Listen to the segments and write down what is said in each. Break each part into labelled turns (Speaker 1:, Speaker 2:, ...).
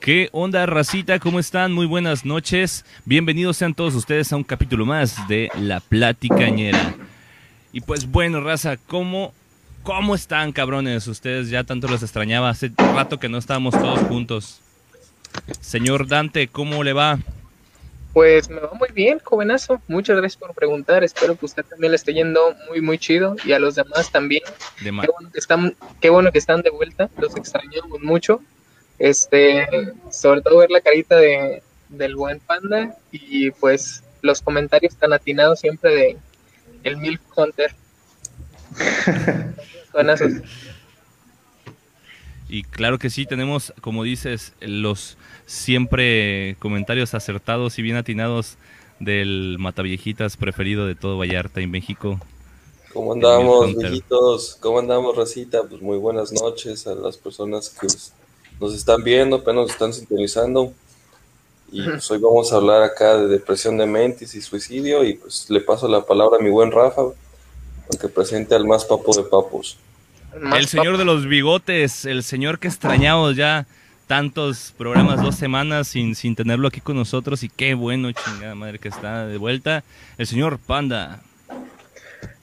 Speaker 1: ¿Qué onda, racita? ¿Cómo están? Muy buenas noches. Bienvenidos sean todos ustedes a un capítulo más de La Platicañera. Y pues bueno, raza, ¿cómo, ¿cómo están, cabrones? Ustedes ya tanto los extrañaba. Hace rato que no estábamos todos juntos. Señor Dante, ¿cómo le va?
Speaker 2: Pues me va muy bien, jovenazo. Muchas gracias por preguntar. Espero que usted también le esté yendo muy, muy chido. Y a los demás también.
Speaker 1: De
Speaker 2: Qué bueno que están, qué bueno que están de vuelta. Los extrañamos mucho. Este, sobre todo ver la carita de, del buen panda y pues los comentarios tan atinados siempre de el Milk Hunter.
Speaker 1: Y claro que sí, tenemos, como dices, los siempre comentarios acertados y bien atinados del Mataviejitas preferido de todo Vallarta y México.
Speaker 3: ¿Cómo andamos, viejitos? ¿Cómo andamos, racita? Pues muy buenas noches a las personas que nos están viendo, apenas nos están sintonizando. Y pues hoy vamos a hablar acá de depresión de mentis y suicidio. Y pues le paso la palabra a mi buen Rafa para que presente al más papo de papos.
Speaker 1: El señor de los bigotes, el señor que extrañamos ya tantos programas, dos semanas sin, sin tenerlo aquí con nosotros. Y qué bueno, chingada madre, que está de vuelta. El señor Panda.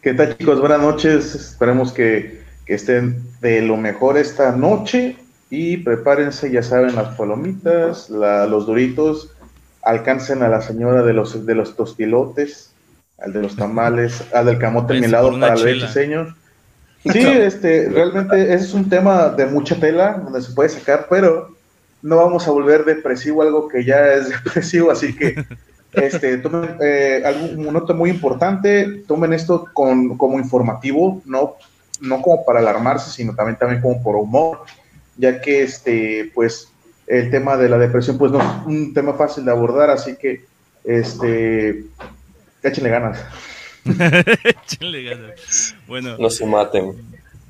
Speaker 4: ¿Qué tal chicos? Buenas noches. Esperemos que, que estén de lo mejor esta noche y prepárense, ya saben, las palomitas, la- los duritos, alcancen a la señora de los, de los tostilotes, al de los tamales, al del camote
Speaker 1: una
Speaker 4: para el señor. Sí, este, realmente es un tema de mucha tela donde se puede sacar, pero no vamos a volver depresivo algo que ya es depresivo, así que este, tomen eh, un nota muy importante, tomen esto con, como informativo, no, no como para alarmarse, sino también, también como por humor, ya que este, pues, el tema de la depresión pues no es un tema fácil de abordar, así que este, échenle ganas.
Speaker 1: Échenle ganas. Bueno,
Speaker 3: No se maten.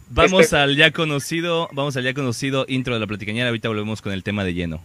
Speaker 1: vamos
Speaker 2: Este-
Speaker 1: al ya conocido, vamos al ya conocido intro de la platicañera. Ahorita volvemos con el tema de lleno.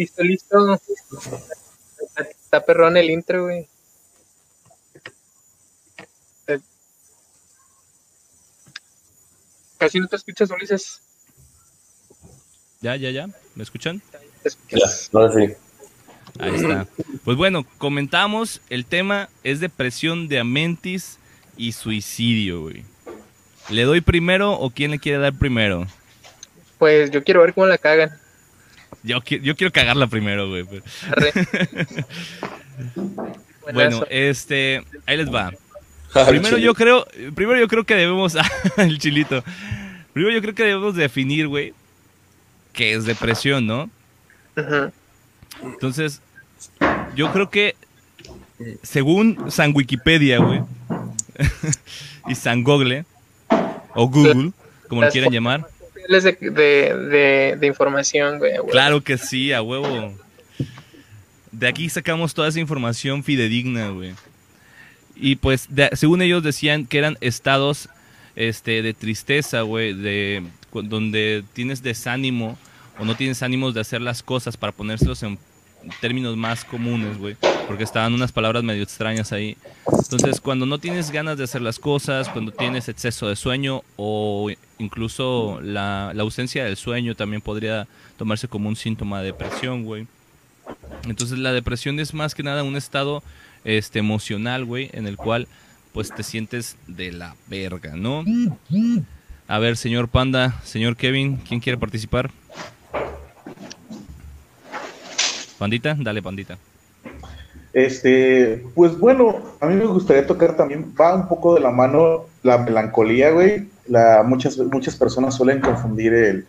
Speaker 2: Listo, listo. Está perrón el intro, güey. Eh, Casi no te escuchas, Ulises.
Speaker 1: ¿Ya, ya, ya? ¿Me escuchan?
Speaker 3: Ya, ahora sí.
Speaker 1: Ahí está. Pues bueno, comentamos, el tema es depresión de amentis y suicidio, güey. ¿Le doy primero o quién le quiere dar primero?
Speaker 2: Pues yo quiero ver cómo la cagan.
Speaker 1: Yo, yo quiero cagarla primero, güey. pero-. Bueno, este, ahí les va.
Speaker 3: Ah,
Speaker 1: Primero yo creo, primero yo creo que debemos, el chilito. Primero yo creo que debemos definir, güey, qué es depresión, ¿no? Entonces, yo creo que según San Wikipedia, güey, y San Google, o Google, como lo quieran llamar,
Speaker 2: De, de, de, de información, güey.
Speaker 1: claro que sí, a huevo. De aquí sacamos toda esa información fidedigna, güey. Y pues, según ellos decían que eran estados este, de tristeza, güey, de donde tienes desánimo o no tienes ánimos de hacer las cosas para ponérselos en términos más comunes, güey, porque estaban unas palabras medio extrañas ahí. Entonces, cuando no tienes ganas de hacer las cosas, cuando tienes exceso de sueño o incluso la, la ausencia del sueño también podría tomarse como un síntoma de depresión, güey. Entonces, la depresión es más que nada un estado este emocional, güey, en el cual pues te sientes de la verga, ¿no? A ver, señor Panda, señor Kevin, ¿quién quiere participar? Pandita, dale, Pandita.
Speaker 4: Este, pues bueno, a mí me gustaría tocar también, va un poco de la mano la melancolía, güey. La, muchas, muchas personas suelen confundir el,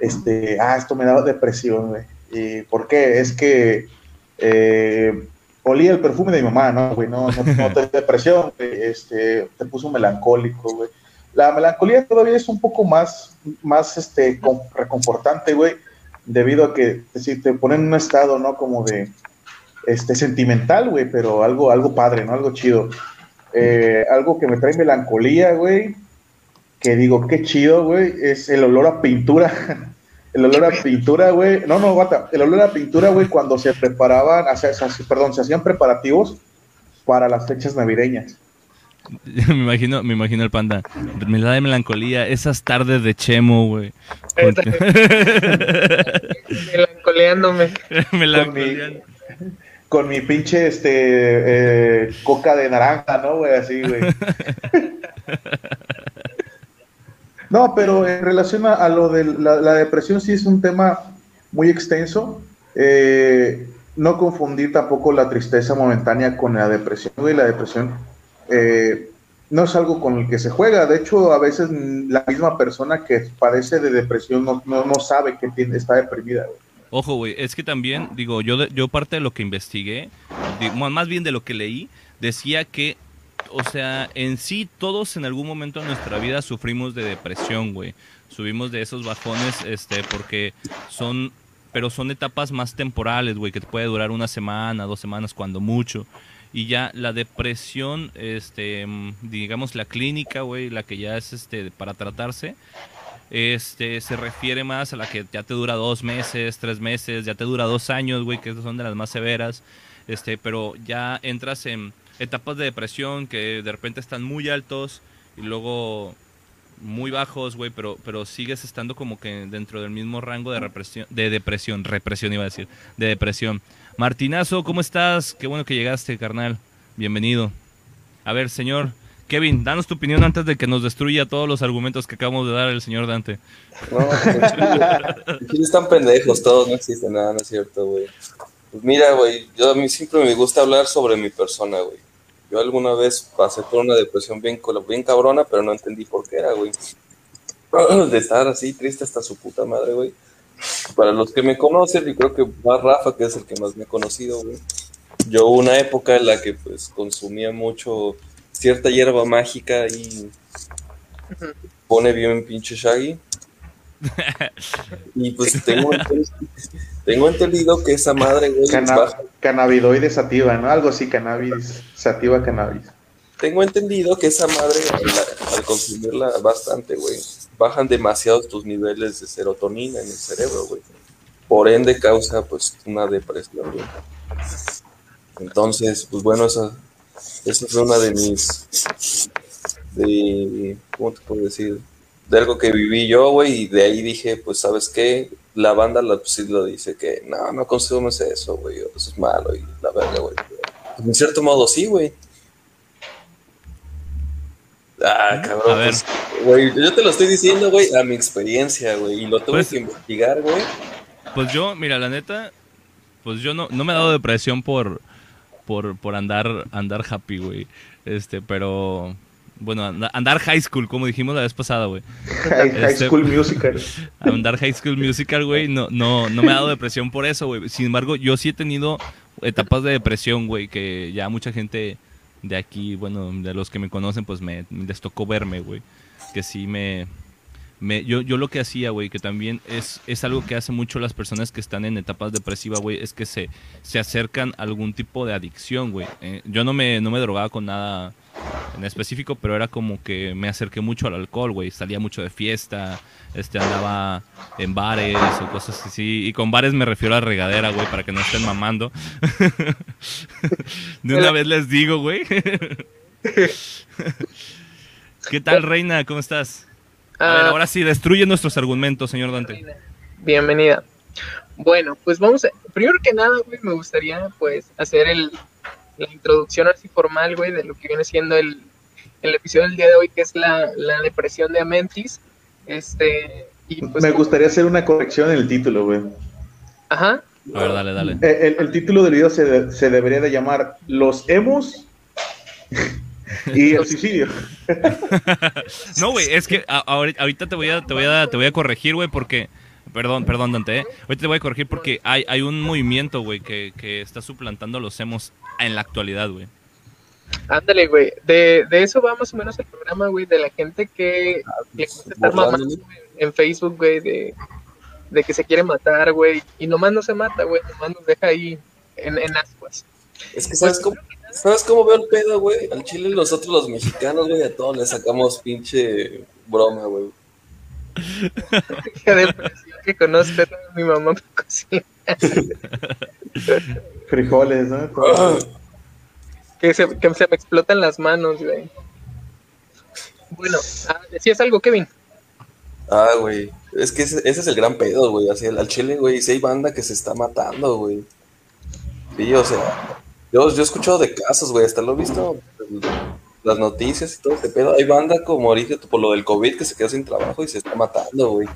Speaker 4: este, ah, esto me da depresión, güey. ¿Y por qué? Es que, eh, olía el perfume de mi mamá, ¿no, güey? No, no, no te depresión, este, te puso melancólico, güey. La melancolía todavía es un poco más, más este, reconfortante, güey, debido a que si te ponen en un estado, ¿no? Como de, este, sentimental, güey, pero algo, algo padre, ¿no? Algo chido. Eh, algo que me trae melancolía, güey, que digo, qué chido, güey, es el olor a pintura. el olor a pintura, güey. No, no, bata. El olor a pintura, güey, cuando se preparaban, perdón, se hacían preparativos para las fechas navideñas.
Speaker 1: me imagino, me imagino el panda. Me da de melancolía esas tardes de chemo, güey.
Speaker 2: Melancoleándome.
Speaker 4: Melancoleando con mi pinche este eh, coca de naranja, ¿no, güey? Así, güey. no, pero en relación a, lo de la, depresión, sí es un tema muy extenso. Eh, no confundir tampoco la tristeza momentánea con la depresión, güey. La depresión eh, no es algo con el que se juega. De hecho, a veces la misma persona que padece de depresión no, no, sabe que tiene, está deprimida.
Speaker 1: Ojo, güey, es que también, digo, yo, yo parte de lo que investigué, más bien de lo que leí, decía que, o sea, en sí todos en algún momento de nuestra vida sufrimos de depresión, güey. Subimos de esos bajones, este, porque son, pero son etapas más temporales, güey, que te puede durar una semana, dos semanas, cuando mucho. Y ya la depresión, este, digamos la clínica, güey, la que ya es, este, para tratarse, este, se refiere más a la que ya te dura dos meses, tres meses, ya te dura dos años, güey, que son de las más severas, este, pero ya entras en etapas de depresión que de repente están muy altos y luego muy bajos, güey, pero, pero sigues estando como que dentro del mismo rango de represión, de depresión, represión iba a decir, de depresión. Martinazo, ¿cómo estás? Qué bueno que llegaste, carnal. Bienvenido. A ver, señor, Kevin, danos tu opinión antes de que nos destruya todos los argumentos que acabamos de dar el señor Dante.
Speaker 3: No, aquí están pendejos todos, no existe nada, no es cierto, güey. Pues mira, güey, yo a mí siempre me gusta hablar sobre mi persona, güey. Yo alguna vez pasé por una depresión bien, bien cabrona, pero no entendí por qué era, güey. De estar así triste hasta su puta madre, güey. Para los que me conocen, y creo que más Rafa, que es el que más me ha conocido, güey. Yo hubo una época en la que pues consumía mucho cierta hierba mágica y pone bien pinche Shaggy. y pues tengo, tengo entendido que esa madre, güey.
Speaker 4: Cannabidoide sativa, ¿no? Algo así, cannabis, sativa cannabis.
Speaker 3: Tengo entendido que esa madre, al, consumirla bastante, güey, bajan demasiado tus niveles de serotonina en el cerebro, güey. Por ende causa, pues, una depresión, güey. Entonces, pues bueno, esa, esa fue una de mis. de. ¿Cómo te puedo decir? De algo que viví yo, güey, y de ahí dije, pues, ¿sabes qué? La banda la, pues, sí lo dice que no, no consumes eso, güey, eso es malo y la verga, güey. Pues, en cierto modo, sí, güey. Ah, cabrón. A ver. Pues, güey, yo te lo estoy diciendo, güey, a mi experiencia, güey, y lo tuve pues que investigar, güey.
Speaker 1: Pues yo, mira, la neta, pues yo no, no me he dado depresión por, por, por andar, andar happy, güey. Este, pero bueno, andar high school, como dijimos la vez pasada, güey.
Speaker 4: High, este, School Musical.
Speaker 1: Andar High School Musical, güey, no, no, no me ha dado depresión por eso, güey. Sin embargo, yo sí he tenido etapas de depresión, güey, que ya mucha gente de aquí, bueno, de los que me conocen, pues me les tocó verme, güey. Que sí me, yo, yo lo que hacía, güey, que también es, es algo que hacen mucho las personas que están en etapas depresivas, güey, es que se, se acercan a algún tipo de adicción, güey. Eh, yo no me, no me drogaba con nada en específico, pero era como que me acerqué mucho al alcohol, güey. Salía mucho de fiesta, este, andaba en bares o cosas así. Y con bares me refiero a regadera, güey, para que no estén mamando. de una vez les digo, güey. ¿Qué tal, Reina? ¿Cómo estás? A ver, ah. ahora sí, destruye nuestros argumentos, señor Dante.
Speaker 2: Bienvenida. Bueno, pues vamos a, primero que nada, güey, me gustaría pues hacer el, la introducción así formal, güey, de lo que viene siendo el, el episodio del día de hoy, que es la, la depresión de Amentis. Este,
Speaker 4: y pues, me gustaría hacer una corrección en el título, güey.
Speaker 2: Ajá.
Speaker 1: A ver, dale, dale.
Speaker 4: Eh, el, el, título del video se, se debería de llamar Los hemos y el suicidio.
Speaker 1: no, güey, es que ahorita te voy a, te voy a, te voy a corregir, güey, porque Perdón, perdón, Dante. ¿eh? Ahorita te voy a corregir porque hay, hay un movimiento, güey, que, que está suplantando los emos en la actualidad, güey.
Speaker 2: Ándale, güey. De, de eso va más o menos el programa, güey, de la gente que le gusta estar mamando en Facebook, güey, de, de que se quiere matar, güey. Y nomás no se mata, güey, nomás nos deja ahí en, en ascuas.
Speaker 3: Es que, ¿sabes cómo, ¿sabes cómo veo el pedo, güey? Al chile nosotros los mexicanos, güey, a todos le sacamos pinche broma, güey.
Speaker 2: De depresión que conozco, mi mamá me cocina.
Speaker 4: Frijoles, ¿no?
Speaker 2: que, se, que se me explotan las manos, güey. Bueno, ah, decías algo, Kevin.
Speaker 3: Ah, güey. Es que ese, ese es el gran pedo, güey. Así, al chile, güey, si hay banda que se está matando, güey. Sí, o sea, yo, yo he escuchado de casos, güey, hasta lo he visto las noticias y todo este pedo. Hay banda como ahorita por lo del COVID que se queda sin trabajo y se está matando, güey.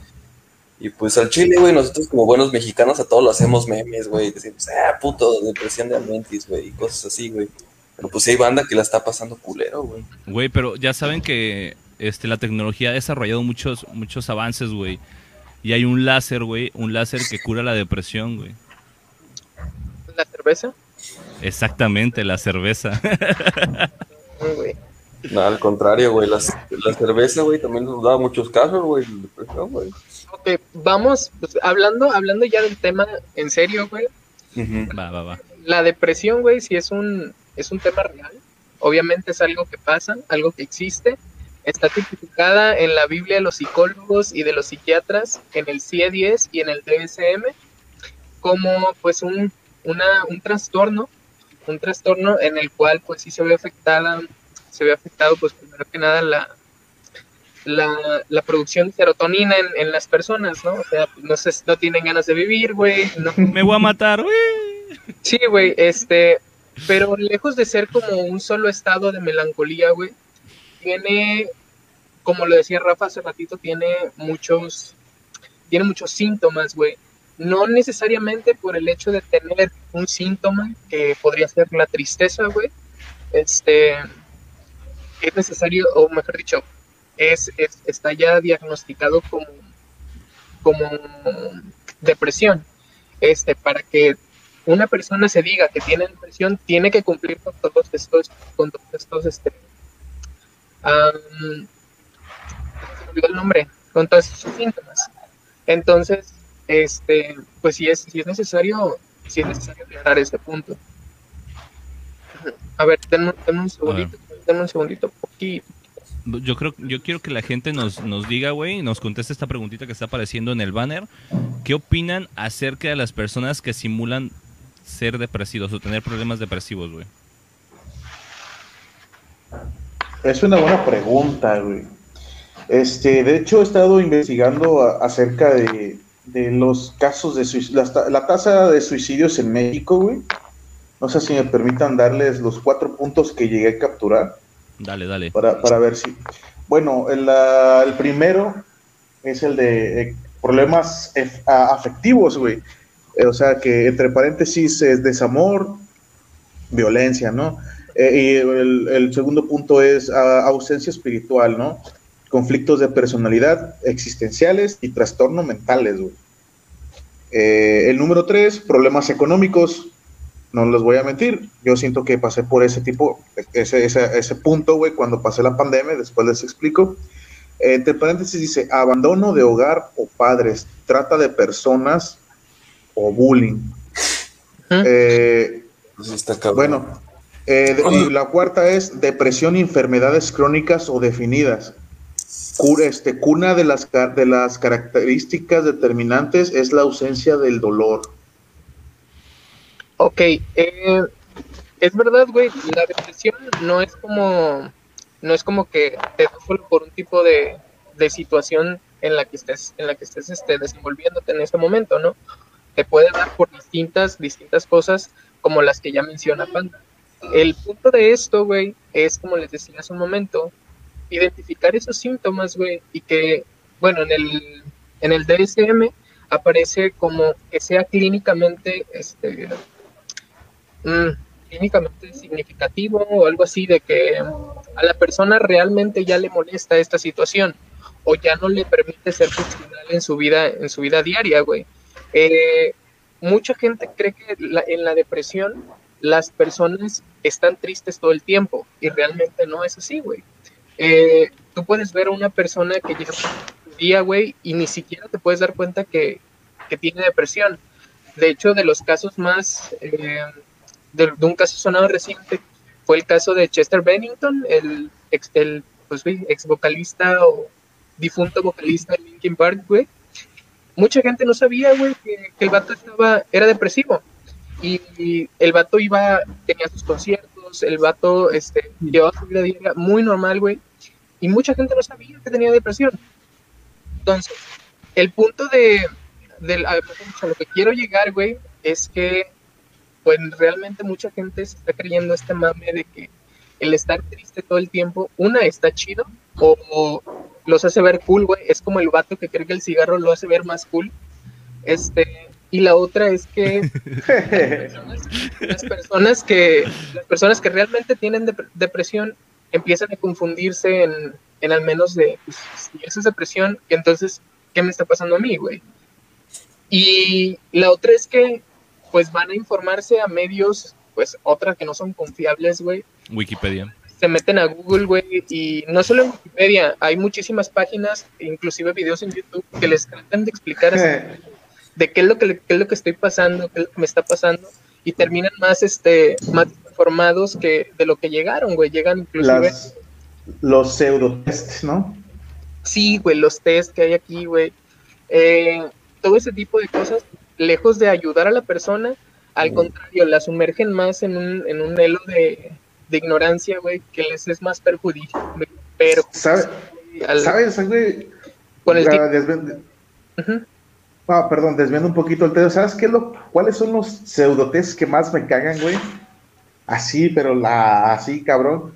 Speaker 3: Y pues al chile, güey, nosotros como buenos mexicanos a todos lo hacemos memes, güey. Decimos, ah, puto, depresión de Amentis, güey, y cosas así, güey. Pero pues sí hay banda que la está pasando culero, güey.
Speaker 1: Güey, pero ya saben que este, la tecnología ha desarrollado muchos, muchos avances, güey. Y hay un láser, güey, un láser que cura la depresión, güey.
Speaker 2: ¿La cerveza?
Speaker 1: Exactamente, la cerveza.
Speaker 2: Güey.
Speaker 3: No, al contrario, güey, las- la cerveza, güey, también nos da muchos casos, güey, de depresión, güey.
Speaker 2: Ok, vamos, pues, hablando, hablando ya del tema en serio, güey.
Speaker 1: Va, va, va.
Speaker 2: La depresión, güey, sí es un, es un tema real. Obviamente es algo que pasa, algo que existe. Está tipificada en la Biblia de los psicólogos y de los psiquiatras, en el CIE-10 y en el DSM, como pues un, una, un trastorno, un trastorno en el cual pues sí se ve afectada, se ve afectado pues primero que nada la, la, la producción de serotonina en, en las personas, ¿no? O sea, pues, no, se, no tienen ganas de vivir, güey, no,
Speaker 1: Me voy a matar, güey.
Speaker 2: Sí, güey, este, pero lejos de ser como un solo estado de melancolía, güey, tiene, como lo decía Rafa hace ratito, tiene muchos, tiene muchos síntomas, güey. No necesariamente por el hecho de tener un síntoma que podría ser la tristeza, güey. Este, es necesario, o mejor dicho, es, es- está ya diagnosticado como, como depresión. Este, para que una persona se diga que tiene depresión, tiene que cumplir con todos estos, con todos estos, este, olvidó el nombre, con todos estos síntomas. Entonces, este, pues sí es, sí es necesario, sí es necesario aclarar ese punto. A ver, denme, denme un segundito, denme un segundito, poquito.
Speaker 1: Yo creo, yo quiero que la gente nos, nos diga, güey, y nos conteste esta preguntita que está apareciendo en el banner. ¿Qué opinan acerca de las personas que simulan ser depresivos o tener problemas depresivos, güey?
Speaker 4: Es una buena pregunta, güey. Este, de hecho, he estado investigando a- acerca de, de los casos de suicidio, la, ta- la tasa de suicidios en México, güey. No sé si me permitan darles los cuatro puntos que llegué a capturar
Speaker 1: Dale, dale.
Speaker 4: para, para ver si. Bueno, el, el primero es el de eh, problemas ef- a- afectivos, güey. Eh, o sea, que entre paréntesis es desamor, violencia, ¿no? Eh, y el, el segundo punto es ausencia espiritual, ¿no? Conflictos de personalidad existenciales y trastornos mentales, güey. Eh, el número tres, problemas económicos. No les voy a mentir, yo siento que pasé por ese tipo, ese, ese, ese punto, güey, cuando pasé la pandemia, después les explico. Eh, entre paréntesis dice, abandono de hogar o padres, trata de personas o bullying. Eh,
Speaker 3: Pues está
Speaker 4: bueno, eh, de- y la cuarta es depresión y enfermedades crónicas o definidas. Este, cuna de las, de las características determinantes es la ausencia del dolor.
Speaker 2: Ok, eh, es verdad, güey, la depresión no es como, no es como que te solo por un tipo de, de situación en la que estés, en la que estés este, desenvolviéndote en ese momento, ¿no? Te puede dar por distintas, distintas cosas como las que ya menciona Panda. El punto de esto, güey, es como les decía hace un momento, identificar esos síntomas, güey, y que, bueno, en el, en el DSM aparece como que sea clínicamente, este, mm, clínicamente significativo o algo así de que a la persona realmente ya le molesta esta situación o ya no le permite ser funcional en su vida, en su vida diaria, güey. Eh, mucha gente cree que en la depresión las personas están tristes todo el tiempo y realmente no es así, güey. Eh, tú puedes ver a una persona que llega un día, güey, y ni siquiera te puedes dar cuenta que, que tiene depresión. De hecho, de los casos más, eh, de, un caso sonado reciente, fue el caso de Chester Bennington, el ex, el, pues, ex vocalista o difunto vocalista de Linkin Park, güey. Mucha gente no sabía, güey, que, el vato estaba, era depresivo. Y, el vato iba, tenía sus conciertos, el vato este, llevaba su vida diaria muy normal, güey. Y mucha gente no sabía que tenía depresión. Entonces, el punto de, a, lo que quiero llegar, güey, es que pues realmente mucha gente se está creyendo este mame de que el estar triste todo el tiempo, una, está chido, o, los hace ver cool, güey, es como el vato que cree que el cigarro lo hace ver más cool, este, y la otra es que las, personas, que las personas que realmente tienen depresión empiezan a confundirse en, en al menos de, pues, si eso es depresión, entonces, ¿qué me está pasando a mí, güey? Y la otra es que, pues van a informarse a medios, pues otras que no son confiables, güey.
Speaker 1: Wikipedia.
Speaker 2: Se meten a Google, güey, y no solo en Wikipedia, hay muchísimas páginas, inclusive videos en YouTube, que les tratan de explicar de qué es lo que, qué es lo que estoy pasando, qué es lo que me está pasando, y terminan más, este, más informados que de lo que llegaron, güey. Llegan inclusive...
Speaker 4: los pseudo-tests, ¿no?
Speaker 2: Sí, güey, los test que hay aquí, güey. Eh, todo ese tipo de cosas, lejos de ayudar a la persona, al contrario, la sumergen más en un, en un elo de, ignorancia, güey, que les es más perjudicial. Pero,
Speaker 4: ¿sabes? güey? Con el Ah, perdón, desviando un poquito el tema. ¿Sabes qué lo, cuáles son los pseudotes que más me cagan, güey? Así, pero la, así, cabrón.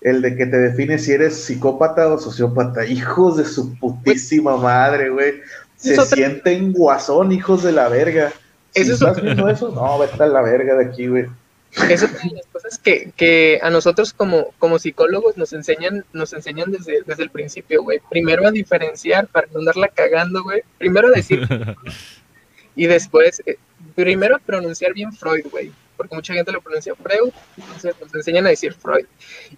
Speaker 4: El de que te define si eres psicópata o sociópata. Hijos de su putísima madre, güey. Se sienten guasón, hijos de la verga. ¿Eso ¿Estás viendo eso? No, vete a la verga de aquí, güey.
Speaker 2: Esas son las cosas que, que a nosotros como, como psicólogos nos enseñan, nos enseñan desde, desde el principio, güey. Primero a diferenciar para no andarla cagando, güey. Primero a decir y después, eh, primero a pronunciar bien Freud, güey. Porque mucha gente lo pronuncia Freud, entonces nos enseñan a decir Freud.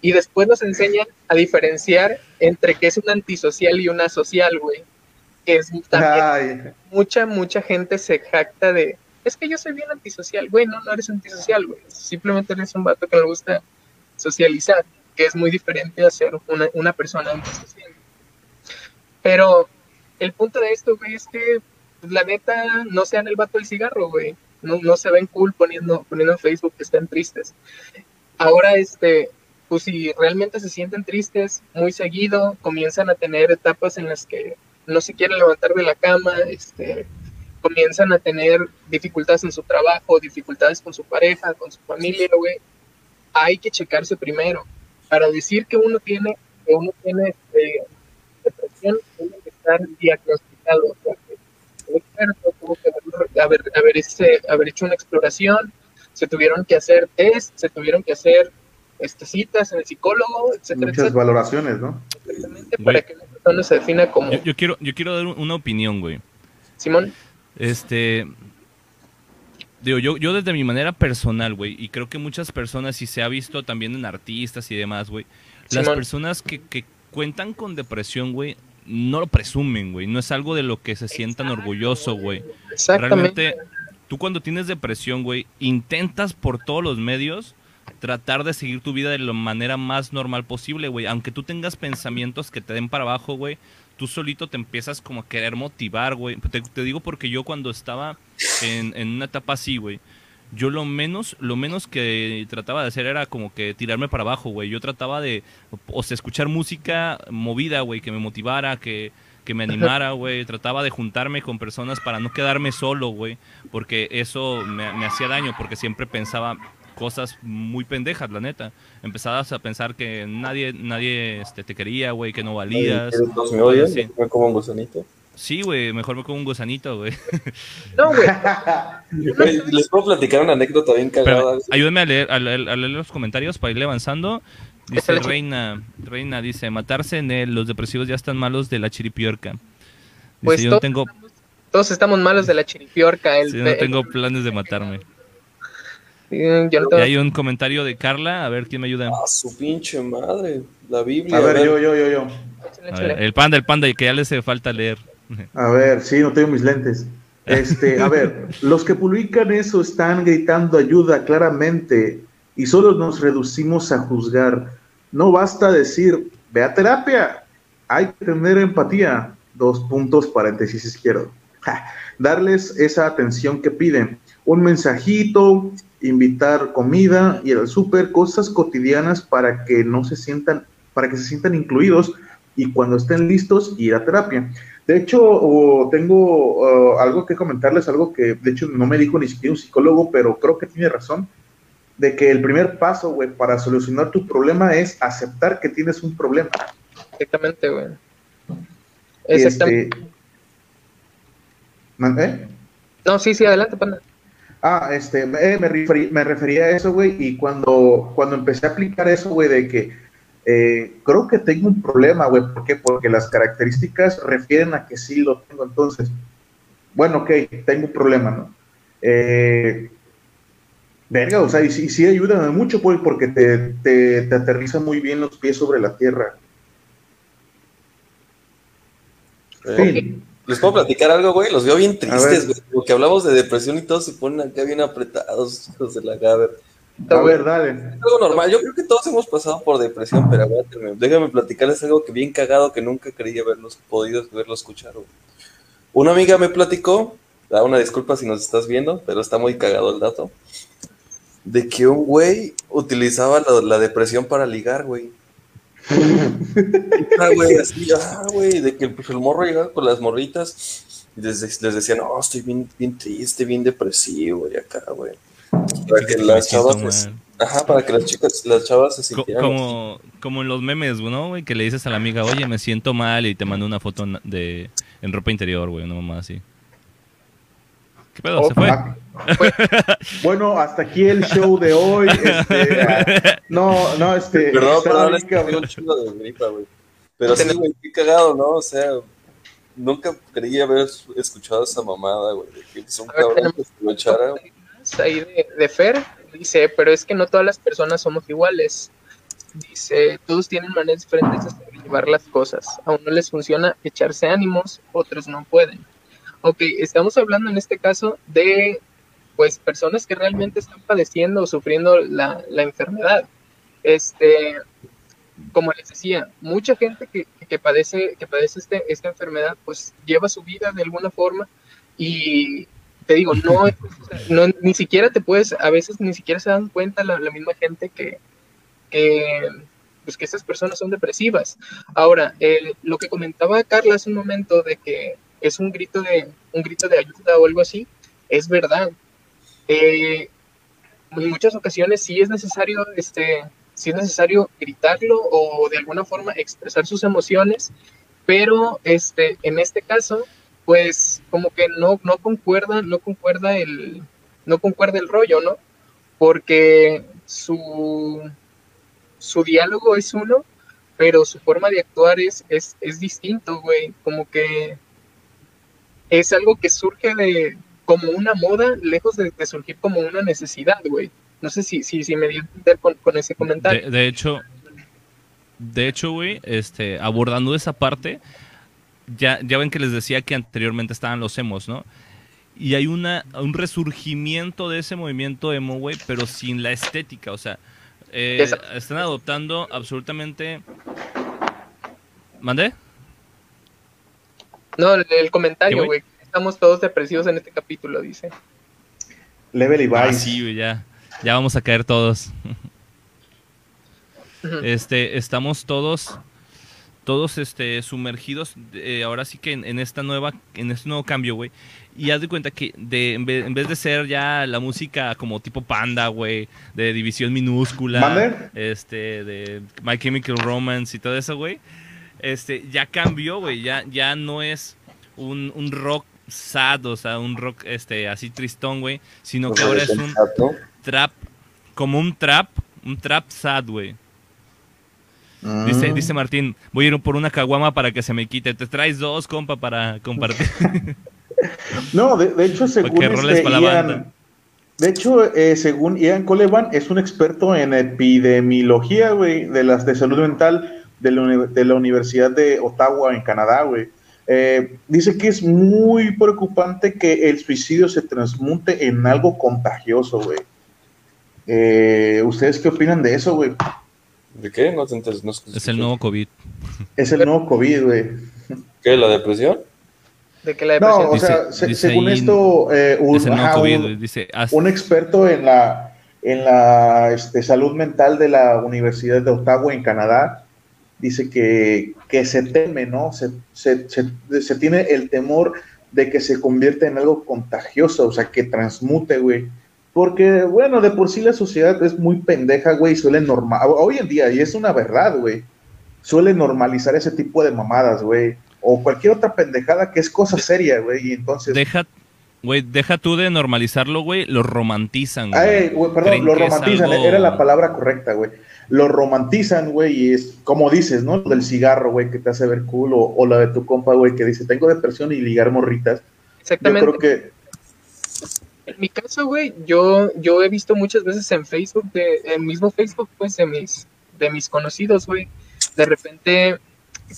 Speaker 2: Y después nos enseñan a diferenciar entre qué es un antisocial y una social, güey es también mucha, mucha gente se jacta de, es que yo soy bien antisocial, güey, no, no eres antisocial, güey, simplemente eres un vato que le gusta socializar, que es muy diferente a ser una, persona antisocial. Pero el punto de esto, güey, es que pues, la neta no sean el vato del cigarro, güey. No, no se ven cool poniendo, poniendo en Facebook que estén tristes. Ahora, este, pues si realmente se sienten tristes muy seguido, comienzan a tener etapas en las que no se quieren levantar de la cama, este, comienzan a tener dificultades en su trabajo, dificultades con su pareja, con su familia, güey, hay que checarse primero. Para decir que uno tiene, que uno tiene este, depresión, tiene que estar diagnosticado. El experto tuvo que haber, haber, este, haber hecho una exploración, se tuvieron que hacer test, se tuvieron que hacer este, citas en el psicólogo, etcétera.
Speaker 4: Muchas valoraciones, ¿no?
Speaker 2: Exactamente, para que no se defina como...
Speaker 1: Yo, quiero, yo quiero dar una opinión, güey.
Speaker 2: Simón.
Speaker 1: Este... Digo, yo, yo desde mi manera personal, güey, y creo que muchas personas, y se ha visto también en artistas y demás, güey, las personas que, que cuentan con depresión, güey, no lo presumen, güey. No es algo de lo que se sientan orgullosos, güey. Realmente, tú cuando tienes depresión, güey, intentas por todos los medios tratar de seguir tu vida de la manera más normal posible, güey. Aunque tú tengas pensamientos que te den para abajo, güey, tú solito te empiezas como a querer motivar, güey. Te, digo porque yo cuando estaba en, en una etapa así, güey, yo lo menos, lo menos que trataba de hacer era como que tirarme para abajo, güey. Yo trataba de, o sea, escuchar música movida, güey, que me motivara, que, que me animara, güey. Trataba de juntarme con personas para no quedarme solo, güey. Porque eso me, me hacía daño, porque siempre pensaba, cosas muy pendejas, la neta. Empezabas a pensar que nadie nadie este, te quería, güey, que no valías.
Speaker 3: ¿Me oyes? ¿Me como un gusanito?
Speaker 1: Sí, güey, mejor me como un gusanito, güey.
Speaker 2: No, güey.
Speaker 3: Les puedo platicar una anécdota bien cagada.
Speaker 1: ayúdenme a leer, a, leer, los comentarios para irle avanzando. Dice Reina, Reina dice, matarse en él, los depresivos ya están malos de la chiripiorca. Dice,
Speaker 2: Pues
Speaker 1: yo no
Speaker 2: todos,
Speaker 1: tengo,
Speaker 2: estamos, todos estamos malos de la chiripiorca. El,
Speaker 1: sí, no
Speaker 2: el-
Speaker 1: tengo planes de matarme.
Speaker 2: Yo no
Speaker 1: Y
Speaker 2: tengo-
Speaker 1: hay un comentario de Carla, a ver quién me ayuda.
Speaker 3: A su pinche madre. La Biblia.
Speaker 4: A ver, yo, yo, yo, yo.
Speaker 2: échale,
Speaker 1: A
Speaker 2: échale.
Speaker 1: ver, el panda, el panda, y que ya le hace falta leer.
Speaker 4: A ver, sí, no tengo mis lentes. Este, a ver, los que publican eso están gritando ayuda claramente y solo nos reducimos a juzgar. No basta decir, ve a terapia, hay que tener empatía. Dos puntos, paréntesis izquierdo. Ja, Darles esa atención que piden. Un mensajito, invitar comida, ir al súper, cosas cotidianas para que no se sientan, para que se sientan incluidos y cuando estén listos ir a terapia. De hecho, tengo algo que comentarles, algo que de hecho no me dijo ni siquiera un psicólogo, pero creo que tiene razón, de que el primer paso, güey, para solucionar tu problema es aceptar que tienes un problema.
Speaker 2: Exactamente, güey.
Speaker 4: Este,
Speaker 2: Exactamente.
Speaker 4: ¿Man- eh?
Speaker 2: No, sí, sí, adelante, panda.
Speaker 4: Ah, este, eh, me, referí- me refería a eso, güey, y cuando, cuando empecé a aplicar eso, güey, de que eh, creo que tengo un problema, güey, ¿por qué? Porque las características refieren a que sí lo tengo, entonces, bueno, ok, tengo un problema, ¿no? Eh, verga, o sea, y sí, sí ayuda mucho, güey, porque te, te, te aterriza muy bien los pies sobre la tierra. Fin.
Speaker 3: ¿Les puedo platicar algo, güey? Los veo bien tristes, güey. Porque hablamos de depresión y todos se ponen acá bien apretados, hijos de la gaber.
Speaker 4: A ver, dale.
Speaker 3: Es algo normal. Yo creo que todos hemos pasado por depresión, pero aguántenme. Déjame platicarles algo que bien cagado que nunca creí haberlos podido verlo escuchar. güey. Una amiga me platicó, da una disculpa si nos estás viendo, pero está muy cagado el dato, de que un güey utilizaba la, la depresión para ligar, güey. Ah, güey, así, ah, güey, de que pues, el morro llegaba con las morritas y les, les decía, no, estoy bien, bien triste, bien depresivo, y acá, güey. Para que las chavas, ajá, para que las chicas, las chavas se sintieran
Speaker 1: como, como en los memes, ¿no, güey? Que le dices a la amiga, oye, me siento mal y te mando una foto de, en ropa interior, güey, una mamá así. ¿Qué pedo? ¿Se fue?
Speaker 4: Bueno, hasta aquí el show de hoy. Este, ah, no, no, este.
Speaker 3: Perdón, perdón, es que un chingo de gripa, güey. Pero sí, güey, qué cagado, ¿no? O sea, nunca creí haber escuchado esa mamada, güey, que es un cabrón que se
Speaker 2: ahí de, de Fer dice, pero es que no todas las personas somos iguales. Dice, todos tienen maneras diferentes de sobrellevar las cosas. A uno les funciona echarse ánimos, otros no pueden. Ok, estamos hablando en este caso de pues personas que realmente están padeciendo o sufriendo la, la enfermedad. Este, como les decía, mucha gente que, que padece, que padece este, esta enfermedad, pues lleva su vida de alguna forma y te digo, no, no ni siquiera te puedes, a veces ni siquiera se dan cuenta la, la misma gente que, que, pues que estas personas son depresivas. Ahora, eh, lo que comentaba Carla hace un momento de que es un grito de, un grito de ayuda o algo así, es verdad. Eh, en muchas ocasiones sí es necesario, este, sí es necesario gritarlo o de alguna forma expresar sus emociones, pero este, en este caso, pues como que no, no concuerda, no concuerda el, no concuerda el rollo, ¿no? Porque su, su diálogo es uno, pero su forma de actuar es, es, es distinto, güey. Como que es algo que surge de como una moda, lejos de, de surgir como una necesidad, güey. No sé si, si, si me dio a entender con, con ese comentario.
Speaker 1: De, de hecho, de hecho, güey, este, abordando esa parte, ya, ya ven que les decía que anteriormente estaban los emos, ¿no? Y hay una, un resurgimiento de ese movimiento emo, güey, pero sin la estética, o sea, eh, están adoptando absolutamente... ¿Mandé?
Speaker 2: No, el, el
Speaker 1: ¿Qué,
Speaker 2: comentario,
Speaker 1: güey?
Speaker 2: Estamos todos depresivos en este capítulo, dice.
Speaker 4: Level y
Speaker 1: Ah,
Speaker 4: Vice.
Speaker 1: sí, güey, ya. Ya vamos a caer todos. Este, estamos todos, todos este, sumergidos, eh, ahora sí que en, en esta nueva, en este nuevo cambio, güey. Y haz de cuenta que de, en, vez, en vez de ser ya la música como tipo panda, güey, de división minúscula,
Speaker 4: ¿Mande?
Speaker 1: este, de My Chemical Romance y todo eso, güey, este, ya cambió, güey, ya, ya no es un, un rock sad, o sea, un rock este, así tristón, güey, sino que ahora es un trap, como un trap, un trap sad, güey. Dice,
Speaker 4: Mm.
Speaker 1: dice Martín, voy a ir por una caguama para que se me quite. Te traes dos, compa, para compartir.
Speaker 4: No, de, de hecho, según este, Ian- de hecho, eh, según Ian Coleman, es un experto en epidemiología, güey, de las de salud mental de la, de la Universidad de Ottawa en Canadá, güey. Eh, dice que es muy preocupante que el suicidio se transmute en algo contagioso, güey. Eh, ¿Ustedes qué opinan de eso, güey?
Speaker 3: ¿De qué? No no
Speaker 1: es el nuevo COVID.
Speaker 4: Es el nuevo COVID, güey.
Speaker 3: ¿Qué? ¿La depresión?
Speaker 2: De que la depresión.
Speaker 4: No, o
Speaker 1: Dice-
Speaker 4: sea, se-
Speaker 1: dice
Speaker 4: según
Speaker 1: ahí-
Speaker 4: esto, eh, un,
Speaker 1: Es el nuevo
Speaker 4: ajá,
Speaker 1: COVID.
Speaker 4: un-
Speaker 1: güey. Dice,
Speaker 4: un experto en la, en la este, salud mental de la Universidad de Ottawa en Canadá dice que, que se teme, ¿no? Se, se, se- se tiene el temor de que se convierta en algo contagioso, o sea, que transmute, güey. Porque, bueno, de por sí la sociedad es muy pendeja, güey, suele normal, hoy en día, y es una verdad, güey, suele normalizar ese tipo de mamadas, güey, o cualquier otra pendejada que es cosa seria, güey, y entonces...
Speaker 1: deja, güey, deja tú de normalizarlo, güey. Lo romantizan, güey.
Speaker 4: Ay, güey, perdón, lo romantizan,
Speaker 1: algo-
Speaker 4: era la palabra correcta, güey. Lo romantizan, güey, y es como dices, ¿no? Lo del cigarro, güey, que te hace ver cool, o, o la de tu compa, güey, que dice, tengo depresión y ligar morritas. Yo
Speaker 2: Exactamente.
Speaker 4: creo que,
Speaker 2: En mi caso, güey, yo, yo he visto muchas veces en Facebook, de, en mismo Facebook, pues, de mis, de mis conocidos, güey, de repente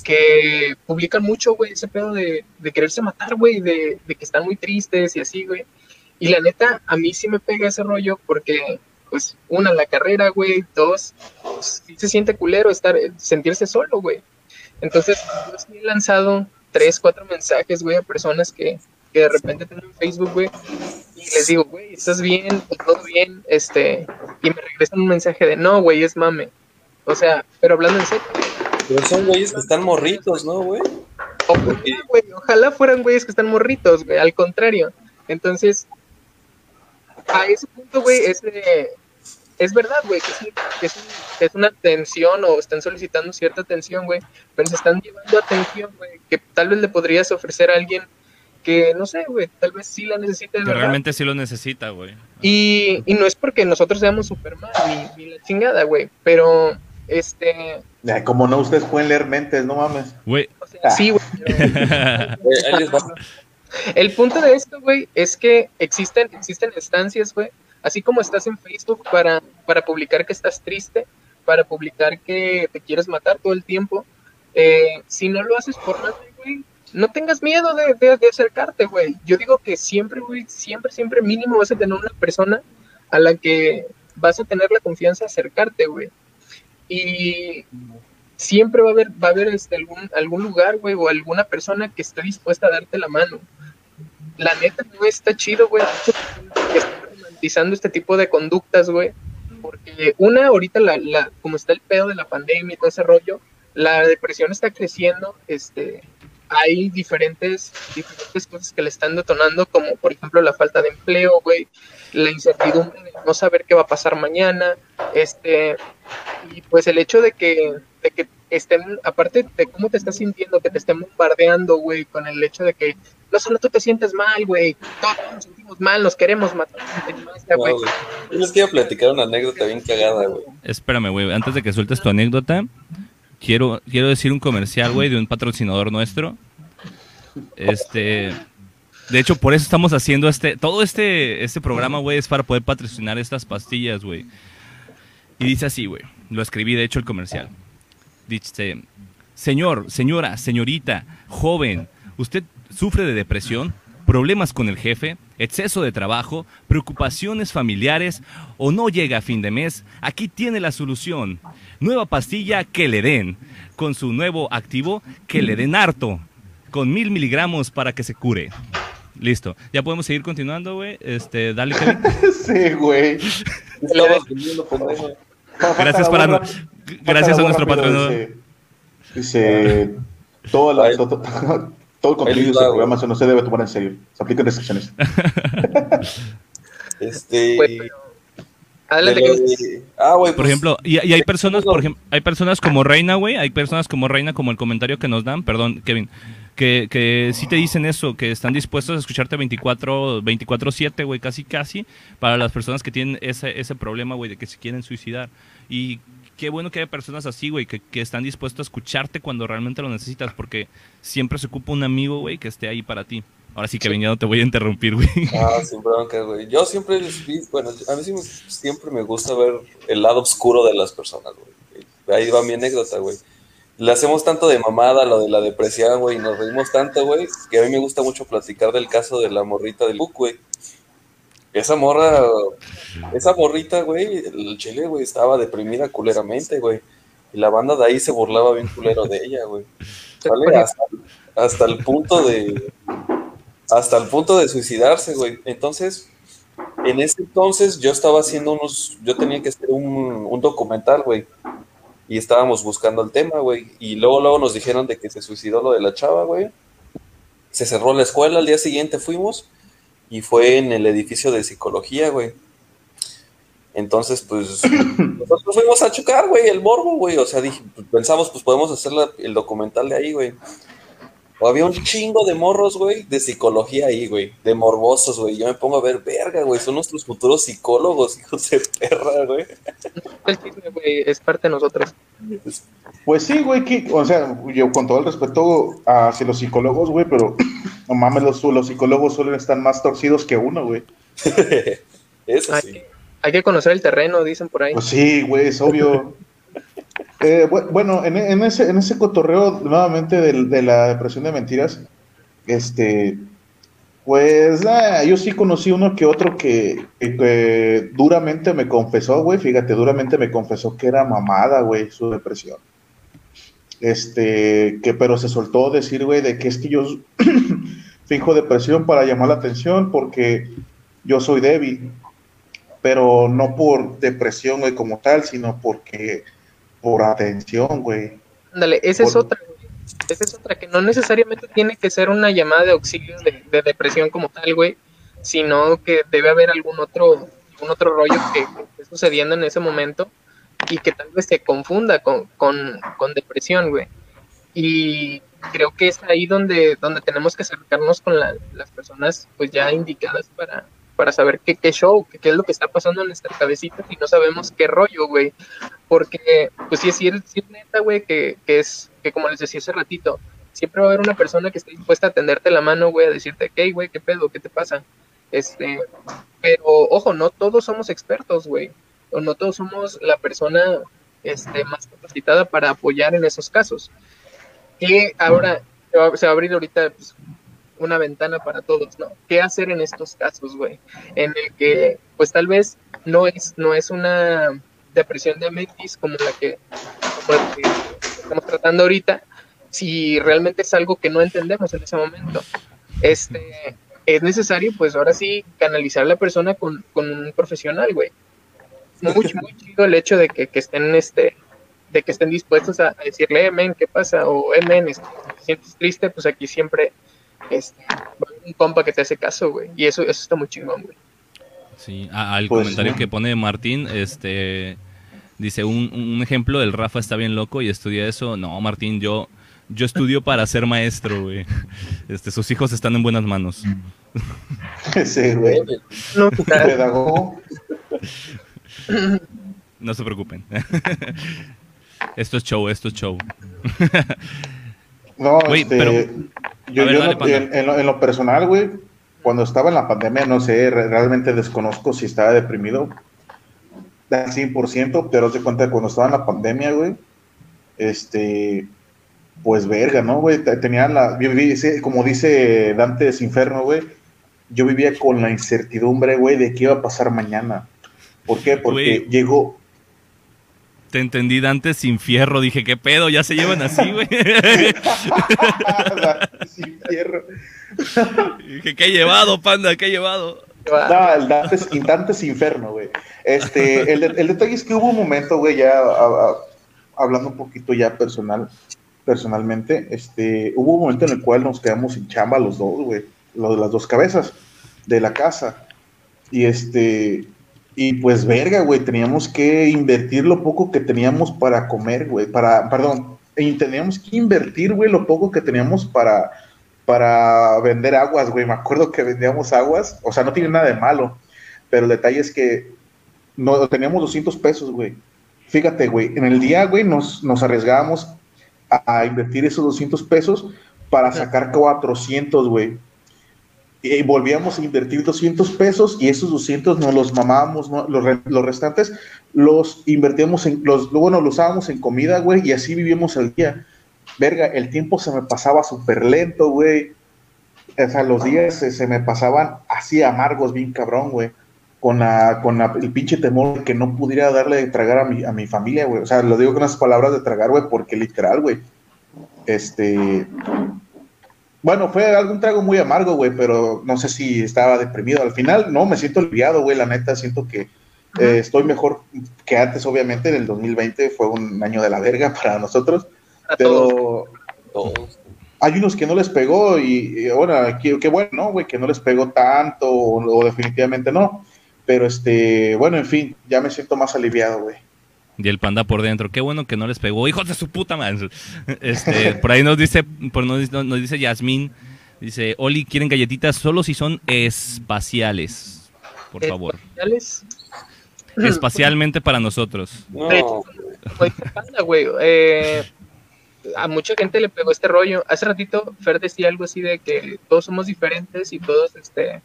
Speaker 2: que publican mucho, güey, ese pedo de, de quererse matar, güey, de, de que están muy tristes y así, güey. Y la neta, a mí sí me pega ese rollo porque, pues, una, la carrera, güey, dos, pues, sí se siente culero estar, sentirse solo, güey. Entonces, yo sí he lanzado tres, cuatro mensajes, güey, a personas que, que de repente tienen Facebook, güey, y les digo, güey, ¿estás bien? ¿Todo bien? Este, y me regresan un mensaje de, no, güey, es mame. O sea, pero hablando en serio,
Speaker 3: Pero son güeyes que están morritos, ¿no, güey?
Speaker 2: ojalá, güey, ojalá fueran güeyes que están morritos, güey, al contrario. Entonces, a ese punto, güey, es, de- es verdad, güey, que, es, un- que es un- que es una atención o están solicitando cierta atención, güey, pero se están llevando atención, güey, que tal vez le podrías ofrecer a alguien que, no sé, güey, tal vez sí la necesite de
Speaker 1: Que
Speaker 2: verdad.
Speaker 1: realmente sí lo necesita, güey.
Speaker 2: Y, y no es porque nosotros seamos Superman ni, ni la chingada, güey, pero este,
Speaker 4: como no, ustedes pueden leer mentes, no mames.
Speaker 1: Güey,
Speaker 2: o sea, sí, güey. pero-
Speaker 3: Eh.
Speaker 2: El punto de esto, güey, es que existen, existen instancias, güey, así como estás en Facebook para, para publicar que estás triste, para publicar que te quieres matar todo el tiempo, eh, si no lo haces por nada, güey, no tengas miedo de, de- de acercarte, güey. Yo digo que siempre, güey, siempre, siempre mínimo vas a tener una persona a la que vas a tener la confianza de acercarte, güey. Y siempre va a haber, va a haber este, algún, algún lugar, güey, o alguna persona que esté dispuesta a darte la mano. La neta no está chido, güey, romantizando este tipo de conductas, güey. Porque una, ahorita la, la, como está el pedo de la pandemia y todo ese rollo, la depresión está creciendo, este, hay diferentes, diferentes cosas que le están detonando, como por ejemplo la falta de empleo, güey, la incertidumbre de no saber qué va a pasar mañana, este, y pues el hecho de que, de que estén, aparte de cómo te estás sintiendo, que te estén bombardeando, güey, con el hecho de que no solo tú te sientes mal, güey, todos nos sentimos mal, nos queremos matar, güey.
Speaker 3: Yo les quiero platicar una anécdota bien cagada, güey.
Speaker 1: espérame, güey. Antes de que sueltes tu anécdota, quiero, quiero decir un comercial, güey, de un patrocinador nuestro. Este. De hecho, por eso estamos haciendo este. Todo este, este programa, güey, es para poder patrocinar estas pastillas, güey. Y dice así, güey. Lo escribí, de hecho, el comercial. Dice: Señor, señora, señorita, joven, ¿usted sufre de depresión? ¿Problemas con el jefe? ¿Exceso de trabajo? ¿Preocupaciones familiares? ¿O no llega a fin de mes? Aquí tiene la solución. Nueva pastilla que le den. Con su nuevo activo que le den harto. Con mil miligramos para que se cure. Listo. Ya podemos seguir continuando, güey. Este, dale, Kevin.
Speaker 4: sí, güey.
Speaker 1: Gracias para no- gracias a nuestro patrocinador.
Speaker 4: Dice, dice, todo, todo el contenido de este programa se no se debe tomar en serio. Se aplican restricciones.
Speaker 3: Este.
Speaker 2: Adelante,
Speaker 3: de Ah, güey,
Speaker 1: Por
Speaker 3: pues,
Speaker 1: ejemplo, y, y hay personas, por ejemplo, hay personas como Reina, güey, hay personas como Reina, como el comentario que nos dan, perdón, Kevin, que, que sí te dicen eso, que están dispuestos a escucharte 24, 24-7, güey, casi, casi, para las personas que tienen ese, ese problema, güey, de que se quieren suicidar. Y qué bueno que haya personas así, güey, que, que están dispuestos a escucharte cuando realmente lo necesitas, porque siempre se ocupa un amigo, güey, que esté ahí para ti. Ahora sí que venía, no te voy a interrumpir, güey.
Speaker 3: Ah, sin bronca, güey. Yo siempre, bueno, a mí sí me, siempre me gusta ver el lado oscuro de las personas, güey. Ahí va mi anécdota, güey. Le hacemos tanto de mamada lo de la depresión, güey, y nos reímos tanto, güey, que a mí me gusta mucho platicar del caso de la morrita del Book, güey. Esa morra, esa morrita, güey, el chile, güey, estaba deprimida culeramente, güey. Y la banda de ahí se burlaba bien culero de ella, güey. Hasta, hasta el punto de, hasta el punto de suicidarse, güey. Entonces, en ese entonces yo estaba haciendo unos, yo tenía que hacer un, documental, güey. Y estábamos buscando el tema, güey. Y luego, luego nos dijeron de que se suicidó lo de la chava, güey. Se cerró la escuela, al día siguiente fuimos y fue en el edificio de psicología, güey. Entonces, pues, nosotros fuimos a chocar, güey, el morbo, güey. O sea, dije, pensamos, pues podemos hacer el documental de ahí, güey. O había un chingo de morros, güey, de psicología ahí, güey, de morbosos, güey. Yo me pongo a ver, verga, güey, son nuestros futuros psicólogos, hijos de perra, güey.
Speaker 2: es parte de nosotros.
Speaker 4: Pues sí, güey, que, o sea, yo con todo el respeto hacia los psicólogos, güey, pero no mames, los, los psicólogos suelen estar más torcidos que uno, güey.
Speaker 3: Eso
Speaker 2: hay,
Speaker 3: sí.
Speaker 2: Hay que conocer el terreno, dicen por ahí.
Speaker 4: Pues sí, güey, es obvio. Eh, bueno, en, ese, en ese cotorreo nuevamente de, la depresión de mentiras, este, pues yo sí conocí uno que otro que, duramente me confesó, güey, fíjate, duramente me confesó que era mamada, güey, su depresión. Este, que pero se soltó decir, güey, de que es que yo finjo depresión para llamar la atención porque yo soy débil, pero no por depresión, güey, como tal, sino porque por atención, güey.
Speaker 2: Ándale, esa es otra, Esa es otra, que no necesariamente tiene que ser una llamada de auxilio de, depresión como tal, güey, sino que debe haber algún otro, algún otro rollo que, esté sucediendo en ese momento y que tal vez se confunda con, con, depresión, güey. Y creo que es ahí donde, donde tenemos que acercarnos con las personas pues ya indicadas para, para saber qué, qué show, qué, es lo que está pasando en nuestra cabecita y no sabemos qué rollo, güey. Porque, pues sí, sí, es neta, güey, que, que es, que como les decía hace ratito, siempre va a haber una persona que esté dispuesta a tenderte la mano, güey, a decirte, ¿qué, güey, qué pedo, qué te pasa? Este, pero, ojo, no todos somos expertos, güey. O no todos somos la persona este, más capacitada para apoyar en esos casos. Que ahora se va, se va a abrir ahorita pues, una ventana para todos, ¿no? ¿Qué hacer en estos casos, güey? En el que, pues tal vez no es, no es una depresión de mentis como la que, estamos tratando ahorita, si realmente es algo que no entendemos en ese momento. Este, es necesario, pues ahora sí, canalizar a la persona con, un profesional, güey. Muy, muy chido el hecho de que, estén, este, de que estén dispuestos a, decirle, eh, men, ¿qué pasa? O, eh, men, te sientes triste, pues aquí siempre este, un compa que te hace caso, güey. Y eso, eso está muy chingón, güey.
Speaker 1: Sí, al pues, comentario que pone Martín, este dice un, ejemplo, el Rafa está bien loco y estudia eso. No, Martín, yo yo estudio para ser maestro, güey. Este, sus hijos están en buenas manos.
Speaker 4: Sí, güey. No, pedagogo.
Speaker 1: No se preocupen. Esto es show, esto es show.
Speaker 4: No, este, pero yo, en, lo, personal, güey, cuando estaba en la pandemia, no sé, realmente desconozco si estaba deprimido al 100%, pero se cuenta cuando estaba en la pandemia, güey, este, pues verga, ¿no, güey? Tenía la, como dice Dantes Inferno, güey, yo vivía con la incertidumbre, güey, de qué iba a pasar mañana. ¿Por qué? Porque llegó,
Speaker 1: te entendí antes sin fierro. Dije, ¿qué pedo? Ya se llevan así, güey. sin fierro. Dije, ¿qué he llevado, panda? ¿Qué he llevado?
Speaker 4: No, el Dantes, Inferno, güey. Este, el, el, detalle es que hubo un momento, güey, ya hablando un poquito ya personal, personalmente, este, hubo un momento en el cual nos quedamos sin chamba los dos, güey, lo de las dos cabezas de la casa. Y este, y pues, verga, güey, teníamos que invertir lo poco que teníamos para comer, güey, para, perdón, y teníamos que invertir, güey, lo poco que teníamos para, para vender aguas, güey. Me acuerdo que vendíamos aguas, o sea, no tiene nada de malo, pero el detalle es que no, teníamos 200 pesos, güey. fíjate, güey, en el día, güey, nos, nos arriesgábamos a, invertir esos 200 pesos para sacar 400, güey. Y volvíamos a invertir 200 pesos y esos 200 nos los mamábamos, los, los, restantes los invertíamos en, los, bueno, los usábamos en comida, güey, y así vivimos el día. Verga, el tiempo se me pasaba súper lento, güey. O sea, los días se, me pasaban así amargos, bien cabrón, güey. Con, la, con el pinche temor que no pudiera darle de tragar a mi, a mi familia, güey. O sea, lo digo con las palabras de tragar, güey, porque literal, güey. Este. Bueno, fue algún trago muy amargo, güey, pero no sé si estaba deprimido. Al final, no, me siento aliviado, güey, la neta, siento que eh, estoy mejor que antes, obviamente, en el 2020 fue un año de la verga para nosotros, pero hay unos que no les pegó y, bueno, qué, bueno, ¿no, güey? Que no les pegó tanto o, definitivamente no, pero este, bueno, en fin, ya me siento más aliviado, güey.
Speaker 1: Y el panda por dentro, qué bueno que no les pegó, hijos de su puta madre. Este, por ahí nos dice, por, nos, nos dice Yasmín, dice, Oli, ¿quieren galletitas solo si son espaciales? Por favor. ¿Espaciales? Espacialmente para nosotros.
Speaker 2: No. güey. Eh, a mucha gente le pegó este rollo. Hace ratito Fer decía algo así de que todos somos diferentes y todos este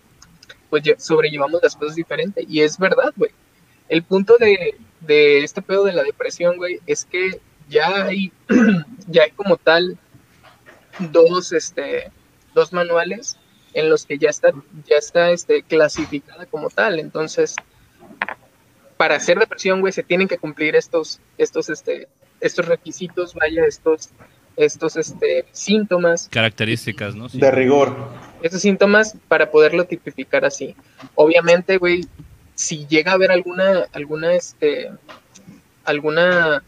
Speaker 2: pues sobrellevamos las cosas diferentes. Y es verdad, güey. El punto de, de este pedo de la depresión, güey, es que ya hay, ya hay como tal dos, este, dos manuales en los que ya está, ya está este, clasificada como tal. Entonces, para hacer depresión, güey, se tienen que cumplir estos, estos, este, estos requisitos, vaya, estos, estos, este, síntomas.
Speaker 1: Características, ¿no?
Speaker 4: De rigor.
Speaker 2: Estos síntomas para poderlo tipificar así. Obviamente, güey, si llega a haber alguna, alguna, este, alguna,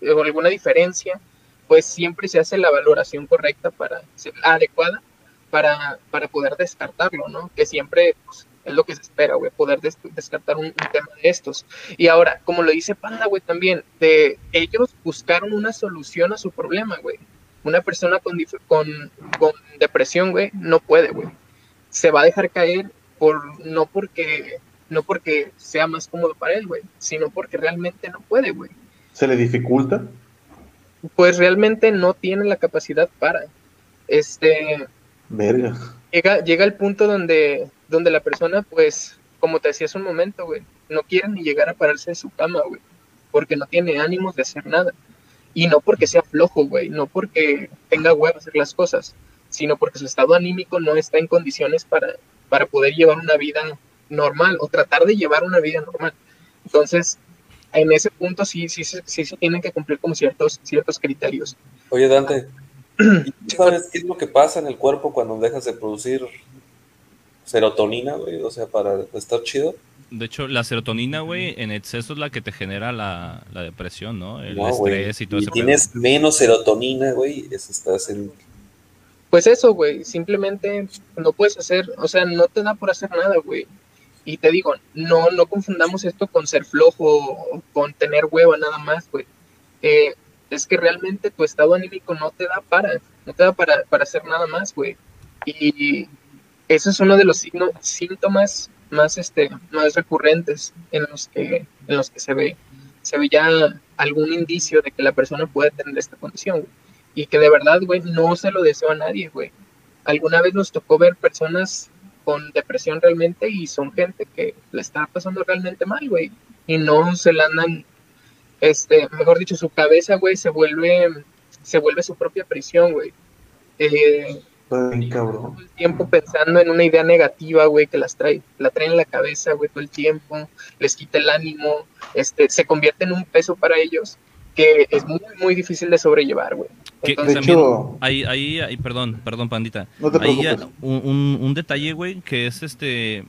Speaker 2: alguna diferencia, pues siempre se hace la valoración correcta para, adecuada para, para poder descartarlo, ¿no? Que siempre pues, es lo que se espera, güey, poder descartar un, tema de estos. Y ahora, como lo dice Panda, güey, también, de ellos buscaron una solución a su problema, güey. Una persona con, con, con depresión, güey, no puede, güey. Se va a dejar caer por, no porque, no porque sea más cómodo para él, güey, sino porque realmente no puede, güey.
Speaker 4: ¿Se le dificulta?
Speaker 2: Pues realmente no tiene la capacidad para. Este.
Speaker 4: Verga.
Speaker 2: Llega, llega el punto donde donde la persona, pues, como te decía hace un momento, güey, no quiere ni llegar a pararse de su cama, güey, porque no tiene ánimos de hacer nada. Y no porque sea flojo, güey, no porque tenga huevo hacer las cosas, sino porque su estado anímico no está en condiciones para, para poder llevar una vida normal o tratar de llevar una vida normal. Entonces, en ese punto sí, sí, sí, sí se tienen que cumplir como ciertos, ciertos criterios.
Speaker 3: Oye, Dante, ¿sabes qué es lo que pasa en el cuerpo cuando dejas de producir serotonina, güey, o sea, para estar chido.
Speaker 1: De hecho, la serotonina, güey, en exceso es la que te genera la, depresión, ¿no? El estrés y todo
Speaker 3: eso. Si tienes menos serotonina, güey, estás en...
Speaker 2: Pues eso, güey, simplemente no puedes hacer, o sea, no te da por hacer nada, güey. Y te digo, no, no confundamos esto con ser flojo o con tener hueva nada más, güey. Eh, es que realmente tu estado anímico no te da para, no te da para, para hacer nada más, güey. Y eso es uno de los signos, síntomas más, este, más recurrentes en los que, en los que se ve, se ve ya algún indicio de que la persona puede tener esta condición, Y que de verdad, güey, no se lo deseo a nadie, güey. Alguna vez nos tocó ver personas con depresión realmente y son gente que le está pasando realmente mal, güey. Y no se la andan, este, mejor dicho, su cabeza, güey, se vuelve, se vuelve su propia prisión, güey. Eh,
Speaker 4: todo el
Speaker 2: tiempo pensando en una idea negativa, güey, que las trae, la traen en la cabeza, güey, todo el tiempo, les quita el ánimo, este, se convierte en un peso para ellos que es muy, muy difícil de sobrellevar, güey.
Speaker 1: De hecho, ahí, ahí, perdón, perdón, pandita.
Speaker 4: No te
Speaker 1: ahí un, un, detalle, güey, que es este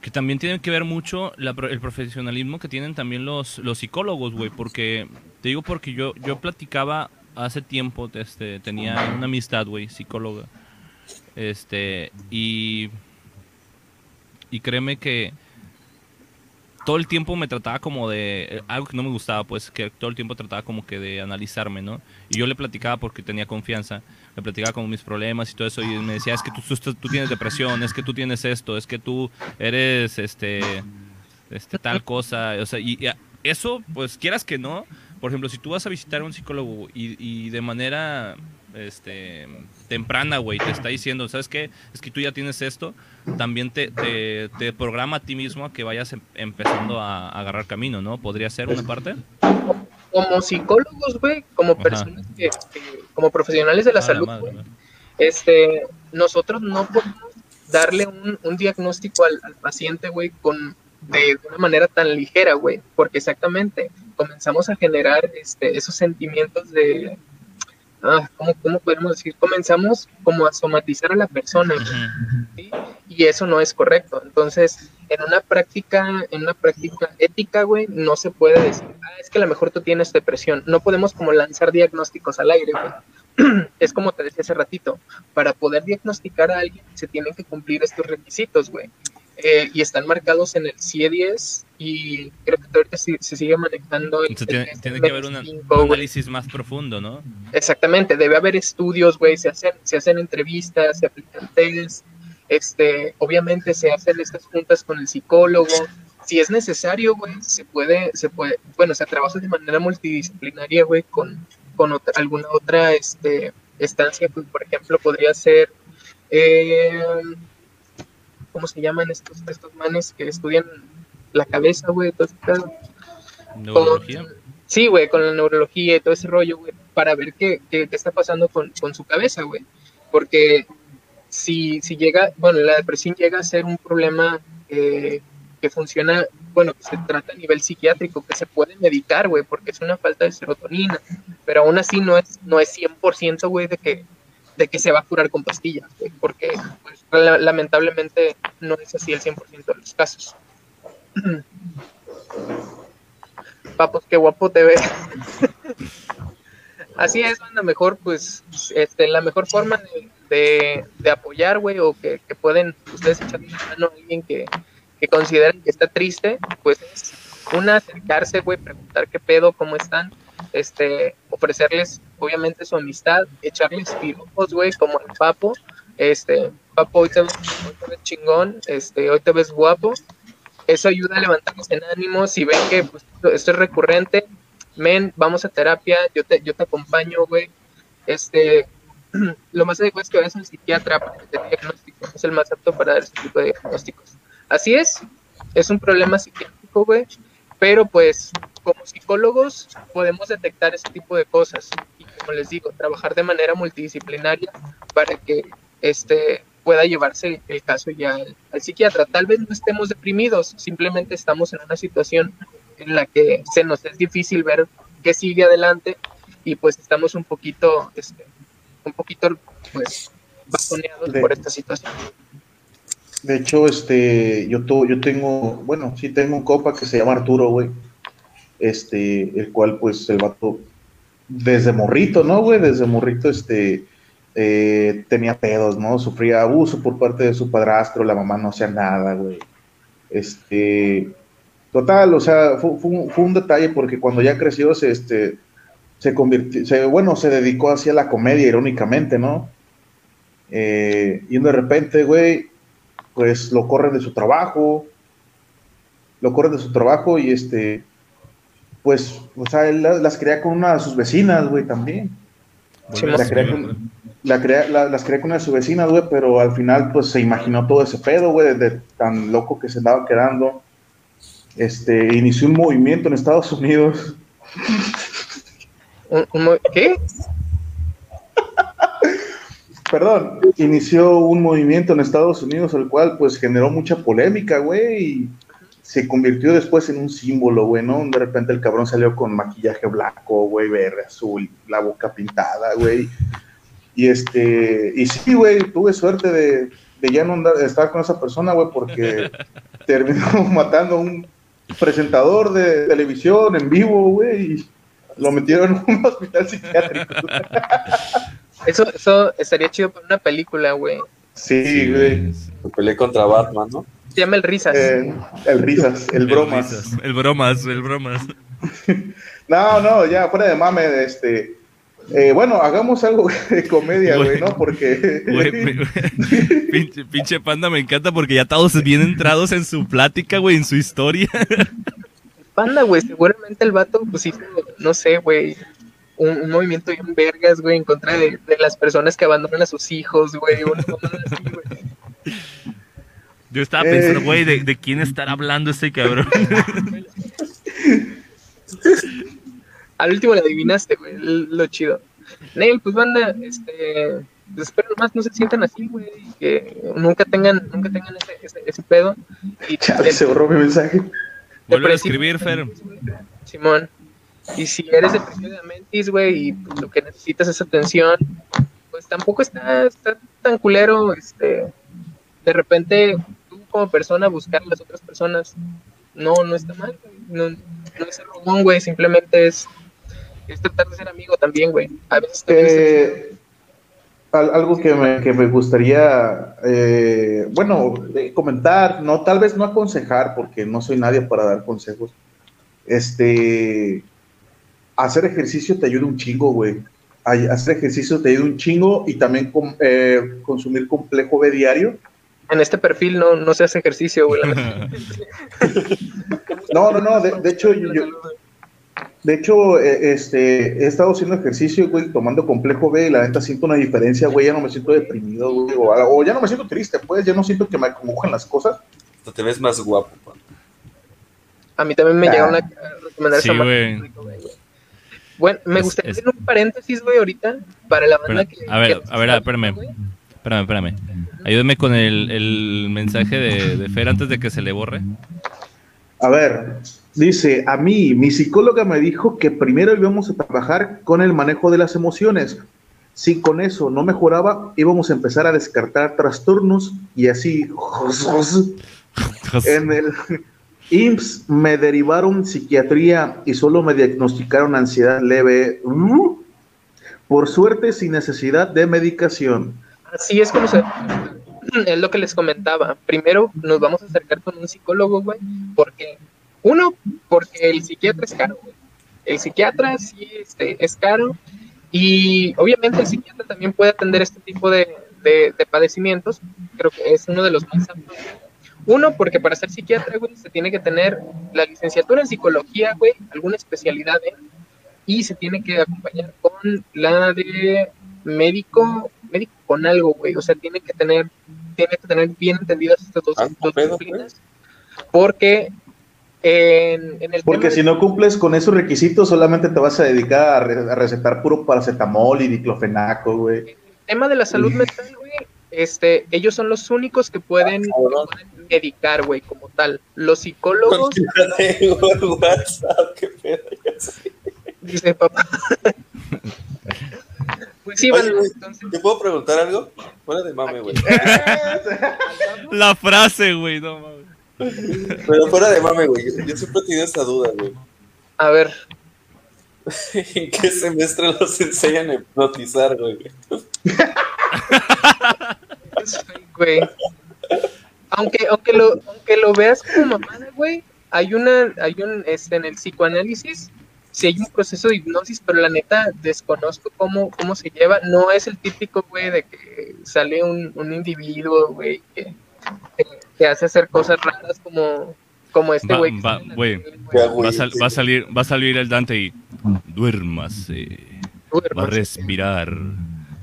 Speaker 1: que también tiene que ver mucho el profesionalismo que tienen también los, los psicólogos, güey, porque te digo porque yo yo platicaba hace tiempo este, tenía una amistad, güey, psicóloga. Este, y. Y créeme que todo el tiempo me trataba como de eh, algo que no me gustaba, pues que todo el tiempo trataba como que de analizarme, ¿no? Y yo le platicaba porque tenía confianza, le platicaba como mis problemas y todo eso y me decía, es que tú, tú, tienes depresión, es que tú tienes esto, es que tú eres este este tal cosa, o sea, y eso, pues quieras que no, por ejemplo, si tú vas a visitar a un psicólogo y, y de manera este, temprana, güey, te está diciendo, ¿sabes qué? Es que tú ya tienes esto, también te, te, te programa a ti mismo a que vayas em- empezando a, a agarrar camino, ¿no? ¿Podría ser una parte?
Speaker 2: Como psicólogos, güey, como personas que, que- como profesionales de la
Speaker 1: Ah,
Speaker 2: salud,
Speaker 1: madre, ¿no?
Speaker 2: este, nosotros no podemos darle un, un diagnóstico al, al paciente, güey, con de, de una manera tan ligera, güey, porque exactamente comenzamos a generar este, esos sentimientos de, ah, ¿cómo, ¿cómo podemos decir? Comenzamos como a somatizar a la persona. ¿sí? y eso no es correcto. Entonces, en una práctica, en una práctica ética, güey, no se puede decir, ah, es que a lo mejor tú tienes depresión. No podemos como lanzar diagnósticos al aire, güey. Es como te decía hace ratito, para poder diagnosticar a alguien se tienen que cumplir estos requisitos, güey. Eh, y están marcados en el CIE-10 y creo que ahorita sí- se sigue manejando el,
Speaker 1: Entonces, tiene,
Speaker 2: el
Speaker 1: tiene que haber una-
Speaker 2: DSM-5,
Speaker 1: un análisis más profundo, ¿no?
Speaker 2: Exactamente, debe haber estudios, güey, se hacen, se hacen entrevistas, se aplican test, este, obviamente se hacen estas juntas con el psicólogo. Si es necesario, güey, se puede, se puede, bueno, se trabaja de manera multidisciplinaria, güey, con, con otra- alguna otra este, estancia, pues, por ejemplo, podría ser, eh, ¿cómo se llaman estos, estos manes que estudian la cabeza, güey? todo ese pedo?
Speaker 1: Neurología.
Speaker 2: Con- sí, güey, con la neurología y todo ese rollo, güey, para ver qué, qué, qué está pasando con, con su cabeza, güey. Porque si, si llega, bueno, la depresión llega a ser un problema eh, que funciona, bueno, que se trata a nivel psiquiátrico, que se puede medicar, güey, porque es una falta de serotonina, pero aún así no es, no es 100%, güey, de que, de que se va a curar con pastillas, güey, porque pues, la- lamentablemente no es así el 100% de los casos. Papos, qué guapo te ves. Así es, banda, mejor, pues, este, la mejor forma de, de, apoyar, güey, o que, que pueden ustedes echarle una mano a alguien que, que consideren que está triste, pues es una, acercarse, güey, preguntar qué pedo, cómo están, este, ofrecerles, obviamente, su amistad, echarles piropos, güey, como al papo, este, papo, hoy te ves chingón, este, hoy te ves guapo, eso ayuda a levantarnos en ánimo, si ven que pues, esto- es recurrente, men, vamos a terapia, yo te, yo te acompaño, güey. Este, lo más adecuado es que vayas al psiquiatra para que te diagnostico, es el más apto para dar este tipo de diagnósticos. Así es, es un problema psiquiátrico, güey, pero pues como psicólogos podemos detectar ese tipo de cosas y como les digo, trabajar de manera multidisciplinaria para que este pueda llevarse el caso ya al, al psiquiatra. Tal vez no estemos deprimidos, simplemente estamos en una situación en la que se nos es difícil ver qué sigue adelante y pues estamos un poquito, este, un poquito, pues, bajoneados
Speaker 4: De-
Speaker 2: por esta situación.
Speaker 4: De hecho, este, yo, tu- yo tengo, bueno, sí tengo un copa que se llama Arturo, güey. Este, el cual, pues, el vato, desde morrito, ¿no, güey? Desde morrito, este, eh, tenía pedos, ¿no? Sufría abuso por parte de su padrastro, la mamá no hacía nada, güey. Este, total, o sea, fue, un, detalle porque cuando ya creció, se, este, se convirtió, se, bueno, se dedicó hacia la comedia, irónicamente, ¿no? Eh, y de repente, güey, pues lo corren de su trabajo, lo corren de su trabajo y este, pues, o sea, él la- las crea con una de sus vecinas, güey, también.
Speaker 2: Sí,
Speaker 1: Vuelve a
Speaker 4: la
Speaker 1: su-
Speaker 4: crea con- La crea, la- las crea con una de sus vecinas, güey, pero al final, pues, se imaginó todo ese pedo, güey, de, de tan loco que se andaba quedando. Este, inició un movimiento en Estados Unidos.
Speaker 2: ¿Qué?
Speaker 4: Perdón, inició un movimiento en Estados Unidos, el cual, pues, generó mucha polémica, güey, y se convirtió después en un símbolo, güey, ¿no? De repente el cabrón salió con maquillaje blanco, güey, verde, azul, la boca pintada, güey. Y este, y sí, güey, tuve suerte de, de ya no andar, de estar con esa persona, güey, porque terminó matando a un presentador de televisión en vivo, güey, y lo metieron en un hospital psiquiátrico.
Speaker 2: Eso, eso estaría chido para una película, güey.
Speaker 4: Sí, güey.
Speaker 3: Me peleé contra Batman, ¿no?
Speaker 2: Se llama El Risas.
Speaker 4: Eh, el risas, el bromas.
Speaker 1: risas, El bromas, el bromas.
Speaker 4: No, no, ya, fuera de mame, este. eh, bueno, hagamos algo de comedia, güey. ¿no? Porque.
Speaker 1: Güey, pinche, pinche panda me encanta porque ya todos bien entrados en su plática, güey, en su historia.
Speaker 2: panda, güey. Seguramente el vato, pues hizo, no sé, güey, un, un movimiento bien vergas, güey, en contra de, de las personas que abandonan a sus hijos, güey. Una así, güey.
Speaker 1: Yo estaba pensando,
Speaker 4: Eh.
Speaker 1: güey, ¿de, de quién estará hablando este cabrón?
Speaker 2: Al último le adivinaste, güey, lo chido. Neil, pues banda, este, pues, espero nomás no se sientan así, güey, y que nunca tengan, nunca tengan ese, ese, ese pedo. Y
Speaker 4: Chale, se borró mi mensaje.
Speaker 1: Vuelve a escribir, Fer.
Speaker 2: Simón. Y si eres depresivo de Amentis, güey, y pues, lo que necesitas es atención, pues tampoco está, está tan culero, este, de repente como persona buscar a las otras personas, no, no está mal, güey, no, no es ser rogón, güey, simplemente es, es tratar de ser amigo también, güey. A veces te
Speaker 4: Eh, al- algo que me, que me gustaría, eh, bueno, eh, comentar, no, tal vez no aconsejar, porque no soy nadie para dar consejos. Este, hacer ejercicio te ayuda un chingo, güey. Hacer ejercicio te ayuda un chingo y también eh, consumir complejo B diario.
Speaker 2: En este perfil no, no se hace ejercicio, güey.
Speaker 4: No, no, no, de, de hecho, yo, yo- de hecho, eh, este, he estado haciendo ejercicio, güey, tomando complejo B y la neta siento una diferencia, güey, ya no me siento deprimido, güey, o, o ya no me siento triste, pues, ya no siento que me acongojan las cosas.
Speaker 3: Hasta te ves más guapo, pa.
Speaker 2: A mí también me
Speaker 4: Ah.
Speaker 2: llegaron a recomendar
Speaker 1: Sí,
Speaker 2: esa
Speaker 1: güey.
Speaker 2: Bueno, me
Speaker 1: Es-
Speaker 2: gustaría
Speaker 1: es-
Speaker 2: hacer un paréntesis, güey, ahorita, para la banda que...
Speaker 1: a ver,
Speaker 2: que-
Speaker 1: a ver, espérame.
Speaker 2: güey.
Speaker 1: Espérame, espérame. Ayúdame con el, el mensaje de, de Fer antes de que se le borre.
Speaker 4: A ver, dice, a mí, mi psicóloga me dijo que primero íbamos a trabajar con el manejo de las emociones. Si con eso no mejoraba, íbamos a empezar a descartar trastornos y así... En el IMSS me derivaron psiquiatría y solo me diagnosticaron ansiedad leve. Por suerte, sin necesidad de medicación.
Speaker 2: Así es como se... Es lo que les comentaba. Primero nos vamos a acercar con un psicólogo, güey, porque... Uno, porque el psiquiatra es caro, güey. El psiquiatra sí este, es caro y obviamente el psiquiatra también puede atender este tipo de, de- de padecimientos. Creo que es uno de los más aptos. Uno, porque para ser psiquiatra, güey, se tiene que tener la licenciatura en psicología, güey, alguna especialidad en, y se tiene que acompañar con la de médico, médico con algo, güey, o sea, tiene que tener, tiene que tener bien entendidas estas dos,
Speaker 3: Ah,
Speaker 2: dos
Speaker 3: pedo,
Speaker 2: disciplinas, porque en, en el
Speaker 4: Porque si no cumples con esos requisitos, solamente te vas a dedicar a, re- a recetar puro paracetamol y diclofenaco, güey.
Speaker 2: tema de la salud mental, güey, este, ellos son los únicos que pueden, que pueden medicar, güey, como tal. Los psicólogos,
Speaker 3: Tengo el WhatsApp, qué pedo. ya sé.
Speaker 2: dice papá. sí,
Speaker 3: Oye,
Speaker 2: bueno,
Speaker 3: güey,
Speaker 2: entonces,
Speaker 3: ¿Te puedo preguntar algo? Fuera de mame, güey.
Speaker 1: La frase, güey, no mames.
Speaker 3: Pero fuera de mame, güey. Yo, yo siempre he tenido esta duda, güey.
Speaker 2: a ver,
Speaker 3: ¿En qué semestre los enseñan a hipnotizar, güey?
Speaker 2: es fake, güey. Aunque, aunque lo, aunque lo veas como mamada, güey, hay una, hay un, este, en el psicoanálisis, sí hay un proceso de hipnosis, pero la neta desconozco cómo, cómo se lleva. No es el típico, güey, de que sale un, un individuo, güey, que, que, que hace hacer cosas raras como, como este güey. que
Speaker 1: va- güey. Va a, sal- va a salir, va a salir el Dante y duérmase.
Speaker 2: Uy,
Speaker 1: Va a respirar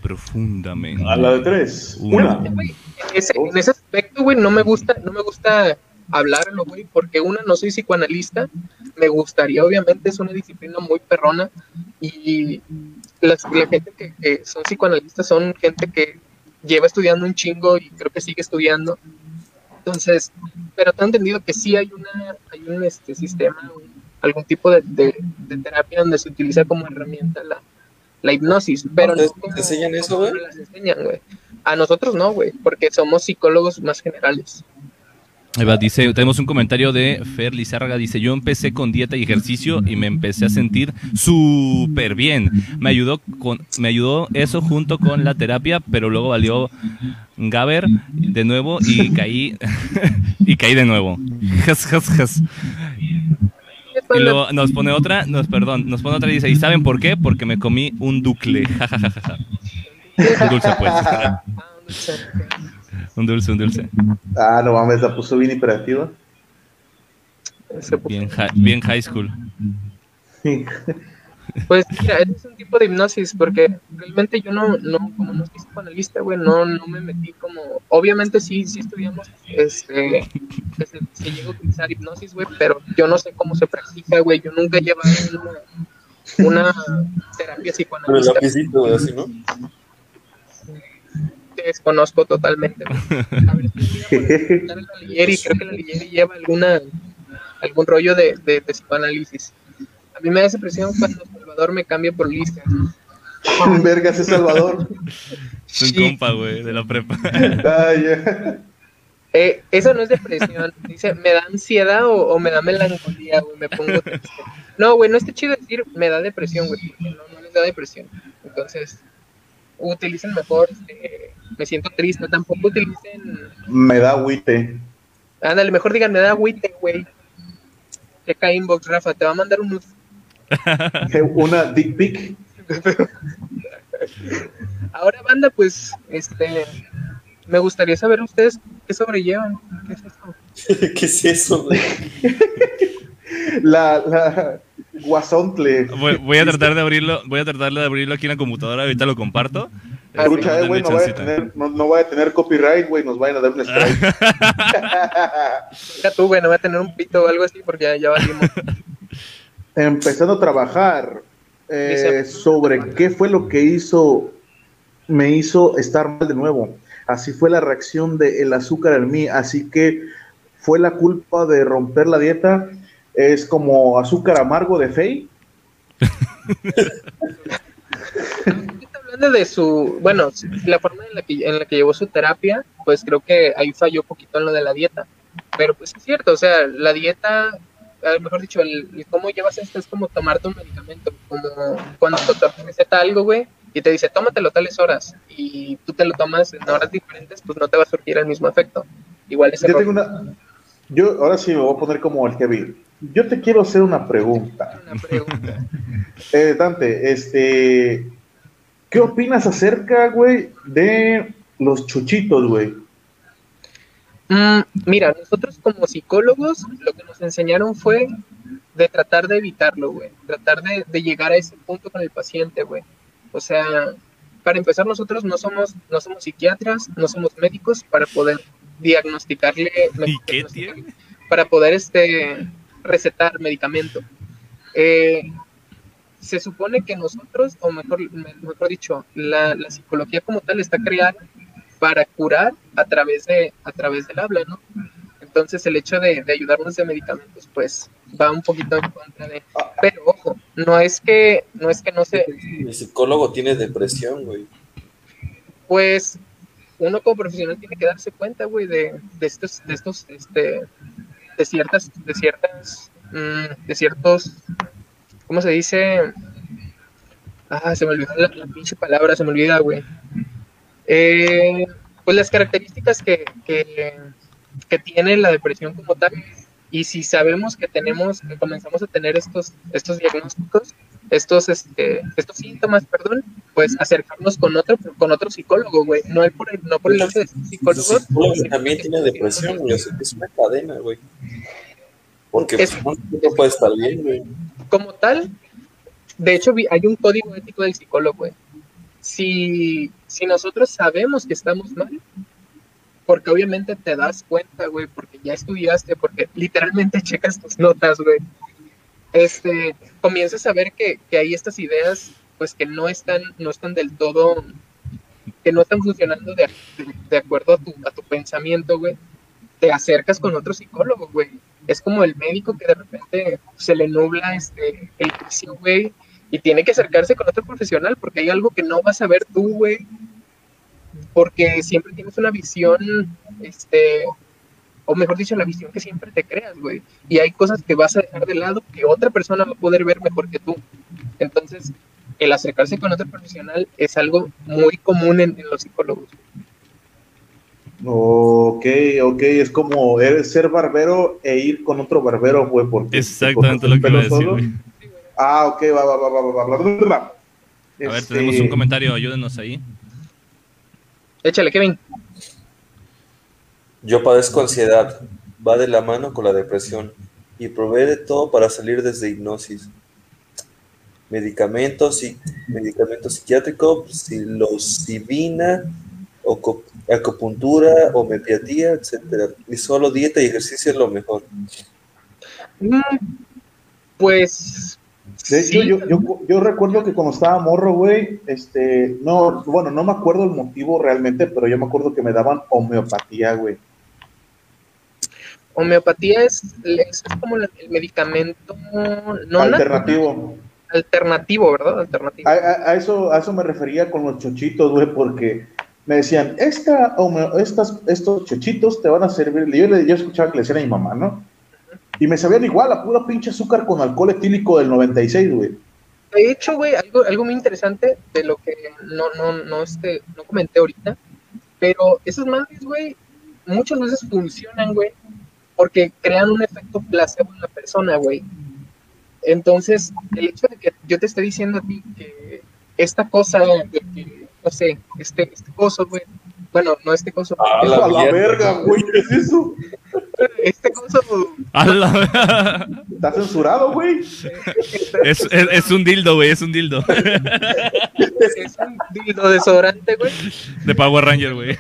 Speaker 1: profundamente.
Speaker 4: A la de tres.
Speaker 1: Una.
Speaker 2: Güey, en ese, en ese aspecto, güey, no me gusta, no me gusta hablarlo, güey, porque una, no soy psicoanalista, me gustaría, obviamente, es una disciplina muy perrona, y las, la gente que, que son psicoanalistas son gente que lleva estudiando un chingo y creo que sigue estudiando. Entonces, pero te he entendido que sí hay una, hay un este sistema, algún tipo de, de, de terapia donde se utiliza como herramienta la, la hipnosis, pero
Speaker 3: ¿Te-
Speaker 2: no
Speaker 3: te
Speaker 2: como-
Speaker 3: enseñan eso,
Speaker 2: las enseñan, güey. A nosotros no, güey, porque somos psicólogos más generales.
Speaker 1: Dice, tenemos un comentario de Fer Lizárraga, dice, yo empecé con dieta y ejercicio y me empecé a sentir súper bien. Me ayudó con, me ayudó eso junto con la terapia, pero luego valió Gaber de nuevo y caí y caí de nuevo. Jas, jas, jas. Y luego nos pone otra, nos perdón, nos pone otra y dice, ¿y saben por qué? Porque me comí un ducle. Ja, ja, ja, ja, dulce, pues. Un dulce, un dulce.
Speaker 4: Ah, no mames, la puso bien hiperactiva.
Speaker 1: Bien, hi- bien high school.
Speaker 2: Pues mira, es un tipo de hipnosis porque realmente yo no, no como no soy psicoanalista, güey, no, no me metí como, obviamente sí, sí estudiamos, este, que se, se llega a utilizar hipnosis, güey, pero yo no sé cómo se practica, güey, yo nunca he llevado una, una terapia
Speaker 3: el
Speaker 2: psicoanalista,
Speaker 3: lapicito, güey, así, ¿no?
Speaker 2: Desconozco totalmente. A ver, si me voy a preguntar a la Ligieri, creo que la Ligieri lleva alguna, algún rollo de, de, de psicoanálisis. A mí me da esa impresión cuando Salvador me cambia por Lisa.
Speaker 4: Vergas, es Salvador.
Speaker 1: Es un
Speaker 2: Sí.
Speaker 1: compa, güey, de la prepa.
Speaker 4: Ah, ya.
Speaker 2: Eh, eso no es depresión. Dice, ¿me da ansiedad o, o me da melancolía, güey? Me pongo triste. No, güey, no está chido decir me da depresión, güey, porque no, no les da depresión. Entonces, utilicen mejor, este, me siento triste. Tampoco utilicen,
Speaker 4: Me da agüite.
Speaker 2: ándale, mejor digan, me da agüite, güey. Checa inbox, Rafa, te va a mandar un
Speaker 4: Una dick pic.
Speaker 2: Ahora, banda, pues, este, me gustaría saber ustedes qué sobrellevan. ¿Qué es esto?
Speaker 3: ¿Qué es eso?
Speaker 4: La, la guasontle.
Speaker 1: Voy, voy a tratar de abrirlo, voy a tratar de abrirlo aquí en la computadora, ahorita lo comparto.
Speaker 2: Ah,
Speaker 4: Escucha,
Speaker 1: Denme
Speaker 4: eh, güey, no vaya a tener, no, no vaya a tener copyright, güey, nos vayan a dar un strike.
Speaker 2: Deja tú, güey, no voy a tener un pito o algo así porque ya, ya valimos.
Speaker 4: Empezando a trabajar eh, sobre qué fue lo que hizo, me hizo estar mal de nuevo. Así fue la reacción del azúcar en mí, así que fue la culpa de romper la dieta. Es como azúcar amargo de Fey.
Speaker 2: Hablando de su, bueno, la forma en la que en la que llevó su terapia, pues creo que ahí falló un poquito en lo de la dieta. Pero pues es cierto, o sea, la dieta, mejor dicho, el, el cómo llevas esto es como tomarte un medicamento, como cuando el doctor te receta algo, güey, y te dice, tómatelo tales horas, y tú te lo tomas en horas diferentes, pues no te va a surgir el mismo efecto. Igual es
Speaker 4: Yo tengo una, yo ahora sí me voy a poner como el Kevin. Yo te quiero hacer una pregunta.
Speaker 2: una pregunta.
Speaker 4: Eh, Dante, este, ¿qué opinas acerca, güey, de los chuchitos, güey?
Speaker 2: Mm, mira, nosotros como psicólogos lo que nos enseñaron fue de tratar de evitarlo, güey. Tratar de, de llegar a ese punto con el paciente, güey. O sea, para empezar nosotros no somos, no somos psiquiatras, no somos médicos para poder diagnosticarle,
Speaker 1: ¿Y qué tiene?
Speaker 2: para poder este recetar medicamento. Eh, se supone que nosotros, o mejor, mejor dicho, la, la psicología como tal está creada para curar a través de a través del habla, ¿no? Entonces el hecho de, de ayudarnos de medicamentos, pues va un poquito en contra de. Pero ojo, no es que no es que no se,
Speaker 3: El psicólogo tiene depresión, güey.
Speaker 2: pues uno como profesional tiene que darse cuenta, güey, de, de estos, de estos, este, de ciertas, de ciertas, mm, de ciertos, ¿cómo se dice? Ah, se me olvidó la, la pinche palabra, se me olvida, güey. Eh, pues las características que, que, que tiene la depresión como tal, y si sabemos que tenemos, que comenzamos a tener estos, estos diagnósticos, estos, este, estos síntomas, perdón, pues acercarnos con otro, con otro psicólogo, güey, no el por el, no por el lado de psicólogos.
Speaker 3: psicólogo también tiene depresión, güey. es una cadena, güey. Porque
Speaker 2: Es-
Speaker 3: no puede estar bien, güey.
Speaker 2: como tal, de hecho vi- hay un código ético del psicólogo, güey. Si, si nosotros sabemos que estamos mal, porque obviamente te das cuenta, güey, porque ya estudiaste, porque literalmente checas tus notas, güey. Este, comienzas a ver que, que hay estas ideas, pues que no están, no están del todo, que no están funcionando de, de- acuerdo a tu, a tu pensamiento, güey. Te acercas con otro psicólogo, güey. Es como el médico que de repente se le nubla este, el juicio, güey, y tiene que acercarse con otro profesional porque hay algo que no vas a ver tú, güey, porque siempre tienes una visión, este, o mejor dicho, la visión que siempre te creas, güey. Y hay cosas que vas a dejar de lado que otra persona va a poder ver mejor que tú. Entonces, el acercarse con otro profesional es algo muy común en, los psicólogos.
Speaker 4: Ok, ok, es como ser barbero e ir con otro barbero, güey, porque...
Speaker 1: Exactamente lo que iba a decir.
Speaker 4: Ah, ok, va, va, va, va, va, va, va.
Speaker 1: A ver, tenemos un comentario, ayúdenos ahí.
Speaker 2: Échale, Kevin.
Speaker 3: Yo padezco ansiedad. Va de la mano con la depresión. y probé de todo para salir desde hipnosis. Medicamentos, y medicamentos psiquiátricos, psilocibina, acupuntura, homeopatía, etcétera. Y solo dieta y ejercicio es lo mejor.
Speaker 2: Mm, pues.
Speaker 4: De hecho, yo, yo, yo, recuerdo que cuando estaba morro, güey, este, no, bueno, no me acuerdo el motivo realmente, pero yo me acuerdo que me daban homeopatía, güey.
Speaker 2: Homeopatía es, es como el medicamento no
Speaker 4: alternativo.
Speaker 2: alternativo, ¿verdad? Alternativo.
Speaker 4: A, eso, a eso me refería con los chochitos, güey, porque me decían, Esta, estas, estos chochitos te van a servir. Yo, yo escuchaba que le decían a mi mamá, ¿no? Y me sabían igual, a pura pinche azúcar con alcohol etílico del 96, güey.
Speaker 2: De hecho, güey, algo, algo muy interesante de lo que no, no, no, este, no comenté ahorita, pero esas madres, güey, muchas veces funcionan, güey, porque crean un efecto placebo en la persona, güey. Entonces, el hecho de que yo te esté diciendo a ti que esta cosa, de que, no sé, este, este coso, güey, bueno, no este coso.
Speaker 4: A la, a la verga, güey, ¿qué es eso?
Speaker 2: Este coso.
Speaker 1: A la...
Speaker 4: Está censurado, güey.
Speaker 1: Es, es, es, un dildo, güey, es un dildo.
Speaker 2: Es un dildo desodorante, güey.
Speaker 1: De Power Ranger, güey.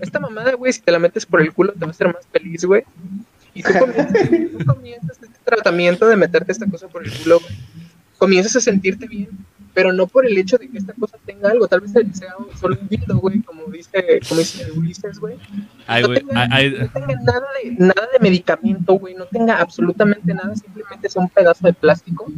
Speaker 2: Esta mamada, güey, si te la metes por el culo te va a hacer más feliz, güey. Y tú comienzas, tú comienzas este tratamiento de meterte esta cosa por el culo, güey. Comienzas a sentirte bien pero no por el hecho de que esta cosa tenga algo, tal vez sea solo un dildo, güey, como dice, como dice Ulises, güey. No, tenga, no tenga nada de, nada de medicamento, güey, no tenga absolutamente nada, simplemente sea un pedazo de plástico,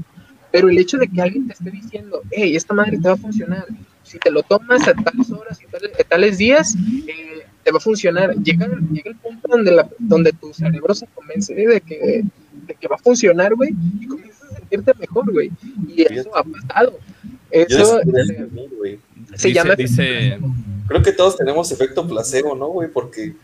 Speaker 2: pero el hecho de que alguien te esté diciendo, hey, esta madre te va a funcionar, si te lo tomas a tales horas y tales, tales días, eh, te va a funcionar. Llega, llega el punto donde, la, donde tu cerebro se convence de que, de que va a funcionar, güey, y comienzas a sentirte mejor, güey. Y eso ha pasado. Eso se llama.
Speaker 1: Dice,
Speaker 3: creo que todos tenemos efecto placebo, ¿no, güey? Porque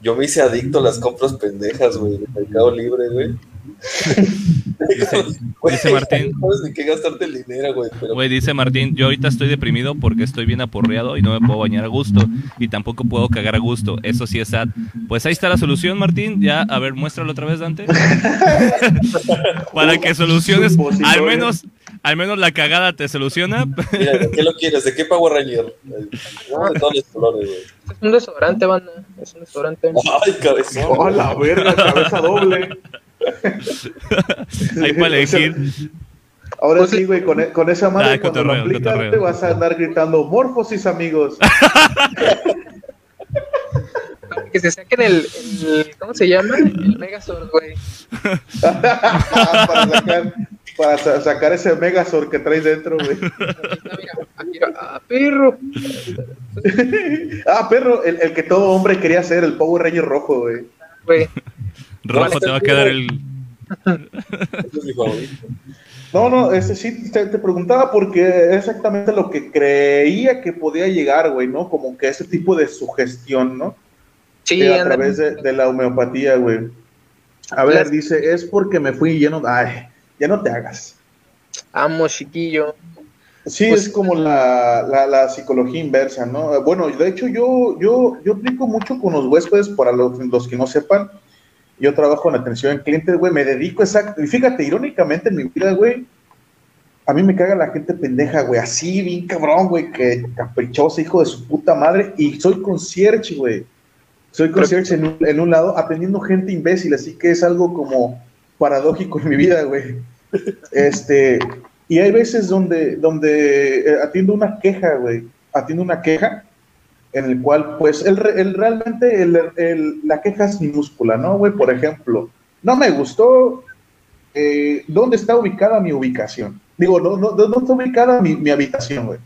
Speaker 3: yo me hice adicto a las compras pendejas, güey, de Mercado Libre, güey.
Speaker 1: dice, dice Martín.
Speaker 3: No sabes de qué gastarte el dinero, güey. Pero...
Speaker 1: Güey, dice Martín, yo ahorita estoy deprimido porque estoy bien aporreado y no me puedo bañar a gusto. Y tampoco puedo cagar a gusto. Eso sí es sad. Pues ahí está la solución, Martín. Ya, a ver, muéstralo otra vez, Dante. Para que soluciones, al menos, al menos la cagada te soluciona.
Speaker 3: Mira, ¿de qué lo quieres? ¿De qué Power Ranger? No, de todos los colores, güey.
Speaker 2: Es un desodorante, banda. Es un desodorante.
Speaker 3: Ay, cabezón.
Speaker 4: Oh, la verga, cabeza doble.
Speaker 1: Ahí para elegir.
Speaker 4: Ahora pues sí, güey, con, e, con, esa madre, ah, cuando lo aplicas, te vas a andar gritando morfosis, amigos.
Speaker 2: que se saquen el, el, ¿cómo se llama? El Megazord, güey.
Speaker 4: para, sacar, para sacar ese Megazord que traes dentro, güey.
Speaker 2: ah, perro.
Speaker 4: ah, perro, el, el, que todo hombre quería ser, el Power Ranger rojo, güey.
Speaker 2: Güey.
Speaker 1: Rojo te va a quedar el.
Speaker 4: No, no, ese sí te, te, preguntaba porque es exactamente lo que creía que podía llegar, güey, ¿no? Como que ese tipo de sugestión, ¿no?
Speaker 2: Sí,
Speaker 4: a través de, de, la homeopatía, güey. A ver, dice, es porque me fui lleno. Ay, ya no te hagas.
Speaker 2: Amo, chiquillo.
Speaker 4: Sí, pues, es como la, la, la, psicología inversa, ¿no? Bueno, de hecho, yo, yo, yo aplico mucho con los huéspedes, para los, los que no sepan yo trabajo en atención al cliente, güey, me dedico exacto. Y fíjate, irónicamente en mi vida, güey, a mí me caga la gente pendeja, güey, así, bien cabrón, güey, que caprichosa, hijo de su puta madre. Y soy concierge, güey. Soy concierge en un, en un lado, atendiendo gente imbécil, así que es algo como paradójico en mi vida, güey. Este, y hay veces donde, donde eh, atiendo una queja, güey, atiendo una queja en el cual, pues, el, el realmente el, la queja es minúscula, ¿no, güey? Por ejemplo, no me gustó eh, dónde está ubicada mi ubicación. Digo, no, no, ¿dónde está ubicada mi, mi habitación, güey?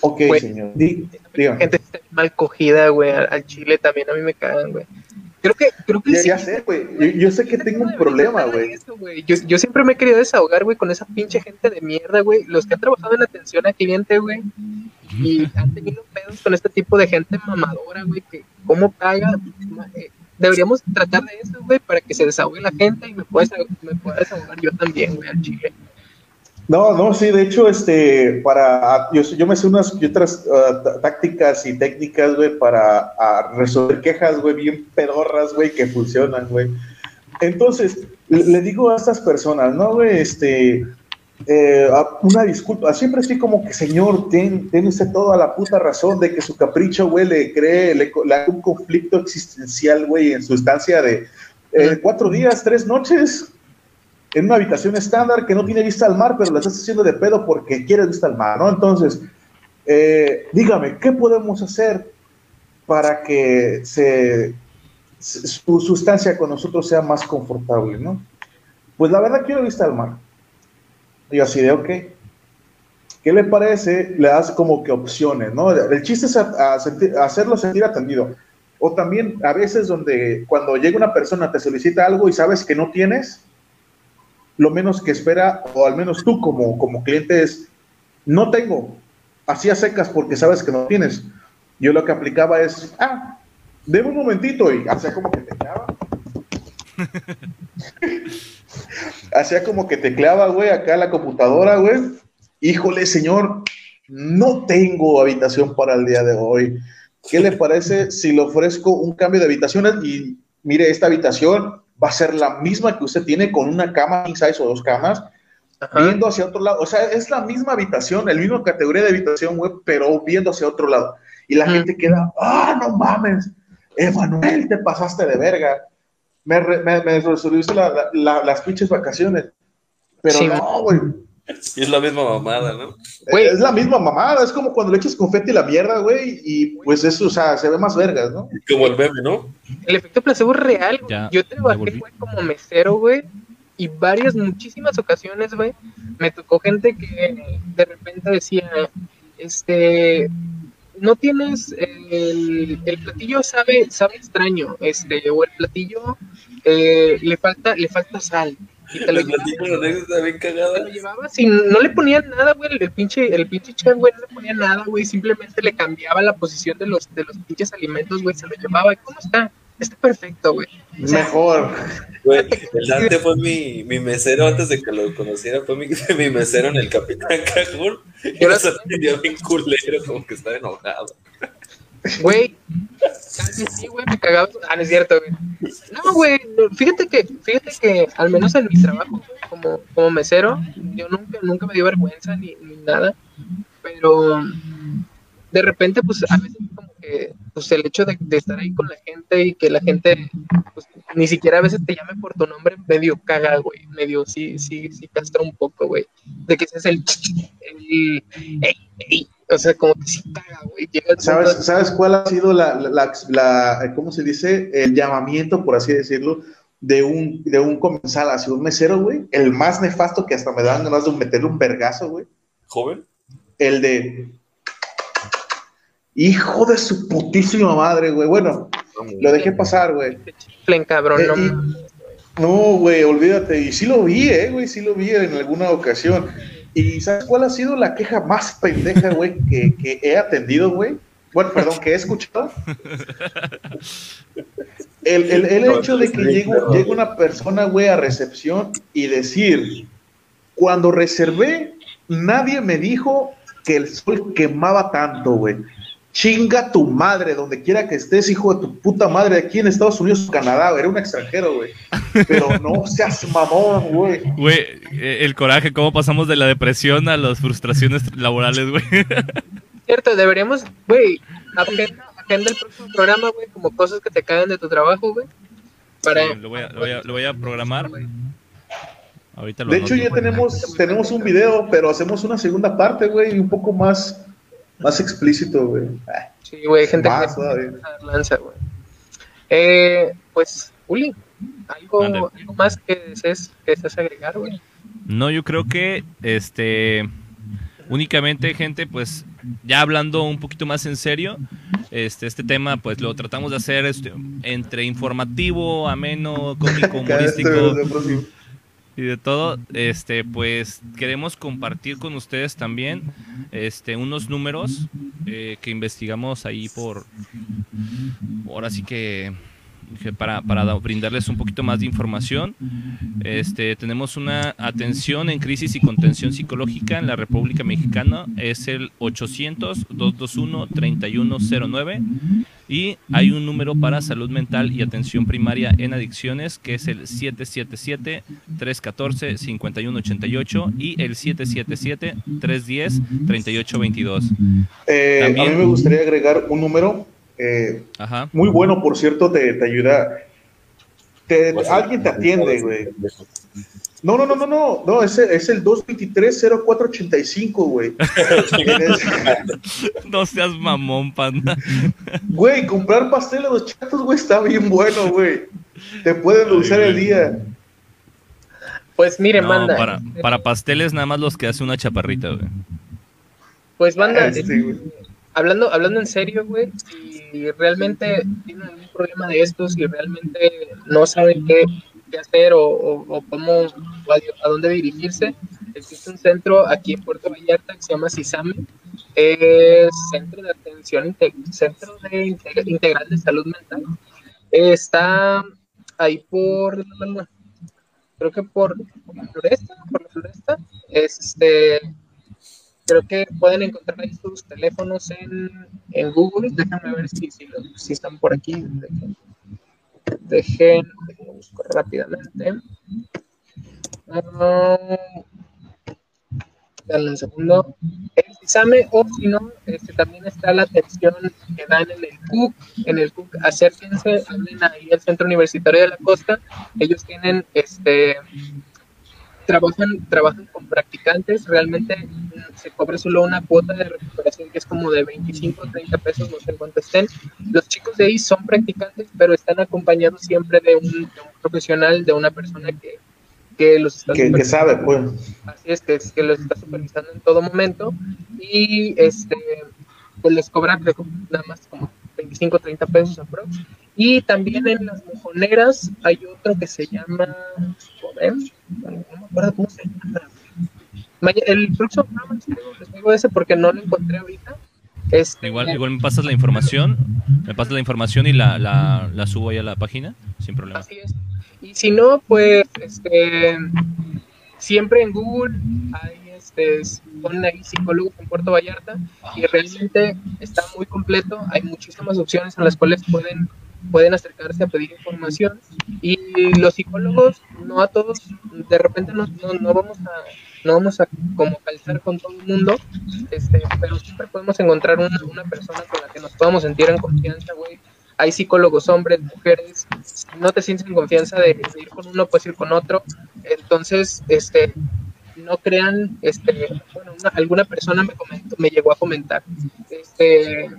Speaker 4: Ok,
Speaker 2: güey,
Speaker 4: señor.
Speaker 2: Dí, gente está mal cogida, güey, al, al, chile también a mí me cagan, güey. Creo que, creo que
Speaker 4: sí, güey. Yo, yo, sé que tengo un problema, güey.
Speaker 2: Yo, yo siempre me he querido desahogar, güey, con esa pinche gente de mierda, güey. Los que han trabajado en atención al cliente, güey. Y han tenido pedos con este tipo de gente mamadora, güey, que cómo paga. Eh, deberíamos tratar de eso, güey, para que se desahogue la gente y me pueda, me pueda desahogar yo también, güey, al chile.
Speaker 4: No, no, sí, de hecho, este, para, yo, yo me sé unas y otras uh, tácticas y técnicas, güey, para uh, resolver quejas, güey, bien pedorras, güey, que funcionan, güey. Entonces, le, le digo a estas personas, ¿no, güey? Este, eh, una disculpa, siempre estoy como que, señor, tiene, tiene usted toda la puta razón de que su capricho, güey, le cree, le, le hace un conflicto existencial, güey, en su estancia de eh, cuatro días, tres noches, en una habitación estándar que no tiene vista al mar, pero la estás haciendo de pedo porque quiere vista al mar, ¿no? Entonces, eh, dígame, ¿qué podemos hacer para que se, su, su estancia con nosotros sea más confortable, ¿no? Pues la verdad quiero vista al mar. Y así de, ok. ¿Qué le parece? Le das como que opciones, ¿no? El chiste es hacerlo sentir atendido. O también a veces donde cuando llega una persona te solicita algo y sabes que no tienes, lo menos que espera, o al menos tú como, como cliente es, no tengo, así a secas porque sabes que no tienes. Yo lo que aplicaba es, ah, deme un momentito y hacía como que te clava. hacía como que tecleaba, güey, acá la computadora, güey. Híjole, señor, no tengo habitación para el día de hoy. ¿Qué le parece si le ofrezco un cambio de habitaciones? Y mire, esta habitación va a ser la misma que usted tiene con una cama king size o dos camas,
Speaker 2: Ajá.
Speaker 4: viendo hacia otro lado. O sea, es la misma habitación, el mismo categoría de habitación, güey, pero viendo hacia otro lado. Y la
Speaker 2: Mm.
Speaker 4: gente queda, ah, no mames, Emanuel, te pasaste de verga. Me, me, me resolviste la- la- la- las pinches vacaciones. Pero
Speaker 2: Sí,
Speaker 4: no, güey.
Speaker 3: Y es la misma mamada, ¿no?
Speaker 2: Güey.
Speaker 4: Es la misma mamada. Es como cuando le echas confeti a la mierda, güey. Y pues eso, o sea, se ve más vergas, ¿no?
Speaker 3: Como el meme, ¿no?
Speaker 2: El efecto placebo es real, güey.
Speaker 1: Ya,
Speaker 2: Yo trabajé, güey, como mesero, güey. Y varias, muchísimas ocasiones, güey, me tocó gente que de repente decía, este, no tienes el, el platillo sabe, sabe extraño, este, o el platillo eh, le falta, le falta sal. Y te lo te llevabas y no le ponían nada, güey, el pinche, el pinche chef, güey, no le ponía nada, güey, simplemente le cambiaba la posición de los, de los pinches alimentos, güey, se lo llevaba, ¿cómo está? Está perfecto, güey. O sea,
Speaker 4: Mejor.
Speaker 3: Güey, el Dante fue mi, mi mesero antes de que lo conociera, fue mi, mi mesero en el Capitán Cajún. Y
Speaker 2: lo-
Speaker 3: atendió bien culero, como que estaba enojado.
Speaker 2: Güey, casi sí, güey, me cagaba. Ah, no es cierto, güey. No, güey, fíjate que, fíjate que al menos en mi trabajo como, como mesero, yo nunca, nunca me dio vergüenza ni, ni nada, pero de repente, pues a veces como que, pues el hecho de, estar ahí con la gente y que la gente, pues ni siquiera a veces te llame por tu nombre, medio caga, güey, medio sí, sí, sí castra un poco, güey, de que seas el, el, ey, ey, o sea, como que sí caga, güey,
Speaker 4: ¿Sabes,
Speaker 2: de-
Speaker 4: ¿Sabes cuál ha sido la, la, la- la- ¿cómo se dice? El llamamiento, por así decirlo, de un, de un comensal hacia un mesero, güey. El más nefasto que hasta me dan ganas de meterle un vergazo, güey.
Speaker 3: ¿Joven?
Speaker 4: El de. Hijo de su putísima madre, güey. Bueno, lo dejé pasar, güey.
Speaker 2: chiflen, cabrón,
Speaker 4: Eh,
Speaker 2: no
Speaker 4: y-
Speaker 2: mames.
Speaker 4: No, güey, olvídate. Y sí lo vi, eh, güey, sí lo vi en alguna ocasión. ¿Y sabes cuál ha sido la queja más pendeja, güey, que, que he atendido, güey? Bueno, perdón, que he escuchado. El, el- el hecho de que llegue llegue una persona, güey, a recepción y decir, cuando reservé, nadie me dijo que el sol quemaba tanto, güey. Chinga tu madre, donde quiera que estés, hijo de tu puta madre, aquí en Estados Unidos o Canadá, era un extranjero, güey. Pero no seas mamón, güey.
Speaker 1: Güey, eh, el coraje, cómo pasamos de la depresión a las frustraciones laborales, güey.
Speaker 2: Cierto, deberíamos, güey, agenda, agenda el próximo programa, güey, como cosas que te caen de tu trabajo, güey. Para...
Speaker 1: Sí, lo, voy a, lo, voy a, lo voy a programar. Ahorita lo
Speaker 4: De hecho, ya tenemos, tenemos un video, pero hacemos una segunda parte, güey, y un poco más, más explícito, güey.
Speaker 2: Sí, güey, gente
Speaker 4: Más
Speaker 2: que
Speaker 4: todavía.
Speaker 2: lanza, güey. Eh, pues, Uli, algo, algo más que desees, que desees agregar, güey.
Speaker 1: No, yo creo que este únicamente gente, pues ya hablando un poquito más en serio, este este tema pues lo tratamos de hacer este, entre informativo, ameno, cómico, humorístico. Y de todo, este pues queremos compartir con ustedes también este unos números eh, que investigamos ahí por ahora sí que para, para da- brindarles un poquito más de información. Este, tenemos una atención en crisis y contención psicológica en la República Mexicana, es el 800-221-3109 Y hay un número para salud mental y atención primaria en adicciones que es el 777-314-5188 y el 777-310-3822.
Speaker 4: Eh, a mí me gustaría agregar un número eh, muy bueno, por cierto, te, te ayuda. Te, alguien te atiende, güey. No, no, no, no, no, no, es, es el 223-0485, güey.
Speaker 1: no seas mamón, panda.
Speaker 4: Güey, comprar pasteles a los chatos, güey, está bien bueno, güey. Te pueden usar el día.
Speaker 2: Pues mire, manda.
Speaker 1: Para, para, pasteles nada más los que hace una chaparrita, güey.
Speaker 2: Pues manda, ah, hablando, hablando en serio, güey, si realmente tienen algún problema de estos y realmente no saben qué qué hacer o, cómo a, dónde dirigirse. Existe un centro aquí en Puerto Vallarta que se llama CISAME, es Centro de Atención de Integral de Salud Mental. Está ahí por, creo que por, la floresta, por la floresta, este, creo que pueden encontrar ahí sus teléfonos en, en Google, déjame ver si, si, si están por aquí. Dejen, busco rápidamente. Uh, un segundo. El examen, o si no, este, también está la atención que dan en el CUC. En el CUC, acérquense, hablen ahí al Centro Universitario de la Costa. Ellos tienen este trabajan, trabajan con practicantes, realmente se cobra solo una cuota de recuperación que es como de 25 o 30 pesos, no sé cuánto estén. Los chicos de ahí son practicantes, pero están acompañados siempre de un, profesional, de una persona que, que los está
Speaker 4: que, que, sabe, pues.
Speaker 2: Así es, que, que los está supervisando en todo momento y este pues les cobran nada más como 25 o 30 pesos aprox. Y también en las mojoneras hay otro que se llama, joder, no me acuerdo cómo se llama. El próximo programa les digo, ese porque no lo encontré ahorita. Este,
Speaker 1: igual, igual me pasas la información, me pasas la información y la, la, la subo ahí a la página, sin problema.
Speaker 2: Así es. Y si no, pues este, siempre en Google hay este, ponen ahí psicólogos en Puerto Vallarta y realmente está muy completo. Hay muchísimas opciones en las cuales pueden pueden acercarse a pedir información y los psicólogos no a todos de repente no, no, vamos a no vamos a como calzar con todo el mundo este pero siempre podemos encontrar una, una persona con la que nos podamos sentir en confianza güey. Hay psicólogos hombres mujeres si no te sientes en confianza de, ir con uno puedes ir con otro. Entonces este no crean este bueno alguna persona me comentó me llegó a comentar este